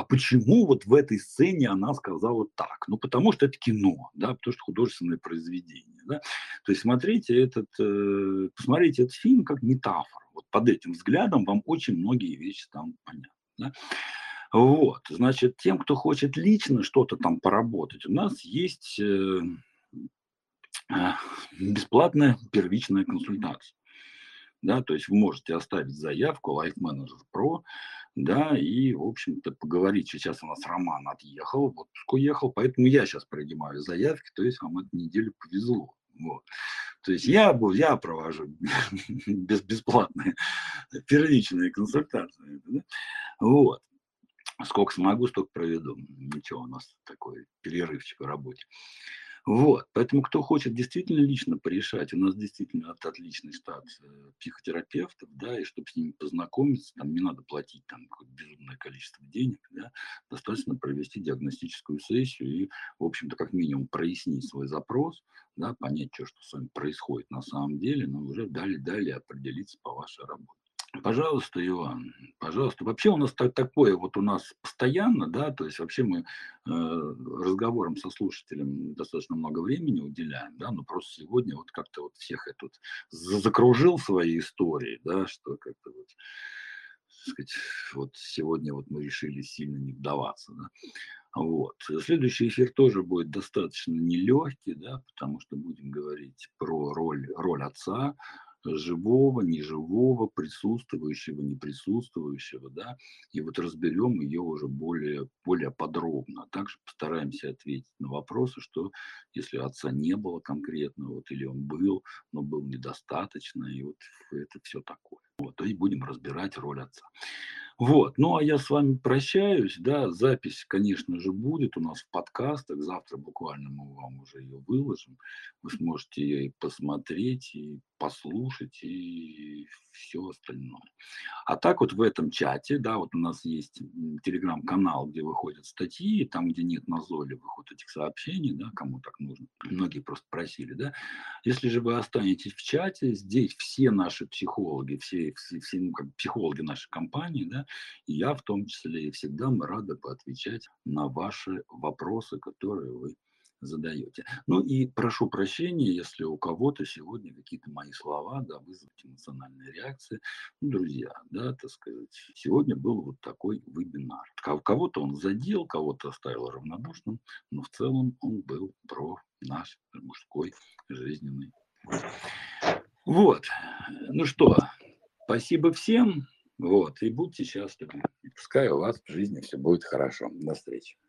почему вот в этой сцене она сказала так? Ну, потому что это кино, да, потому что художественное произведение, да. То есть смотрите этот, э, посмотрите этот фильм как метафору. Вот под этим взглядом вам очень многие вещи станут понятны, да. Вот, значит, тем, кто хочет лично что-то там поработать, у нас есть э, а, бесплатная первичная консультация. Да, то есть вы можете оставить заявку Life Manager Pro, да, и, в общем-то, поговорить. Сейчас у нас Роман отъехал, вот уехал, поэтому я сейчас принимаю заявки, то есть вам эту неделю повезло. Вот. То есть я, я провожу без, бесплатные первичные консультации. Да? Вот. Сколько смогу, столько проведу. Ничего, у нас такой перерывчик в работе. Вот, поэтому кто хочет действительно лично порешать, у нас действительно от, отличный штат психотерапевтов, да, и чтобы с ними познакомиться, там не надо платить там безумное количество денег, да, достаточно провести диагностическую сессию и, в общем-то, как минимум прояснить свой запрос, да, понять, что, что с вами происходит на самом деле, но уже далее-далее определиться по вашей работе. Пожалуйста, Иван, пожалуйста. Вообще у нас так, такое вот у нас постоянно, да, то есть вообще мы э, разговорам со слушателем достаточно много времени уделяем, да, но просто сегодня вот как-то вот всех этот закружил свои истории, да, что как-то вот, сказать, вот сегодня вот мы решили сильно не вдаваться, да. Вот. Следующий эфир тоже будет достаточно нелегкий, да, потому что будем говорить про роль, роль отца, живого, неживого, присутствующего, неприсутствующего, да, и вот разберем ее уже более, более подробно. Также постараемся ответить на вопросы, что если отца не было конкретно, вот, или он был, но был недостаточно, и вот это все такое. Вот, то есть будем разбирать роль отца. Вот, ну а я с вами прощаюсь, да, запись, конечно же, будет у нас в подкастах, завтра буквально мы вам уже ее выложим, вы сможете ее и посмотреть, и послушать, и все остальное. А так вот в этом чате, да, вот у нас есть телеграм-канал, где выходят статьи, там, где нет назойливых этих сообщений, да, кому так нужно, многие просто просили, да. Если же вы останетесь в чате, здесь все наши психологи, все, все, все ну, как психологи нашей компании, да, и я в том числе, и всегда мы рады поотвечать на ваши вопросы, которые вы задаете. Ну и прошу прощения, если у кого-то сегодня какие-то мои слова да, вызовут эмоциональные реакции. Ну, друзья, да, так сказать, сегодня был вот такой вебинар. Кого-то он задел, кого-то оставил равнодушным, но в целом он был про наш мужской жизненный Вот. Ну что, спасибо всем. Вот. И будьте счастливы. Пускай у вас в жизни все будет хорошо. До встречи.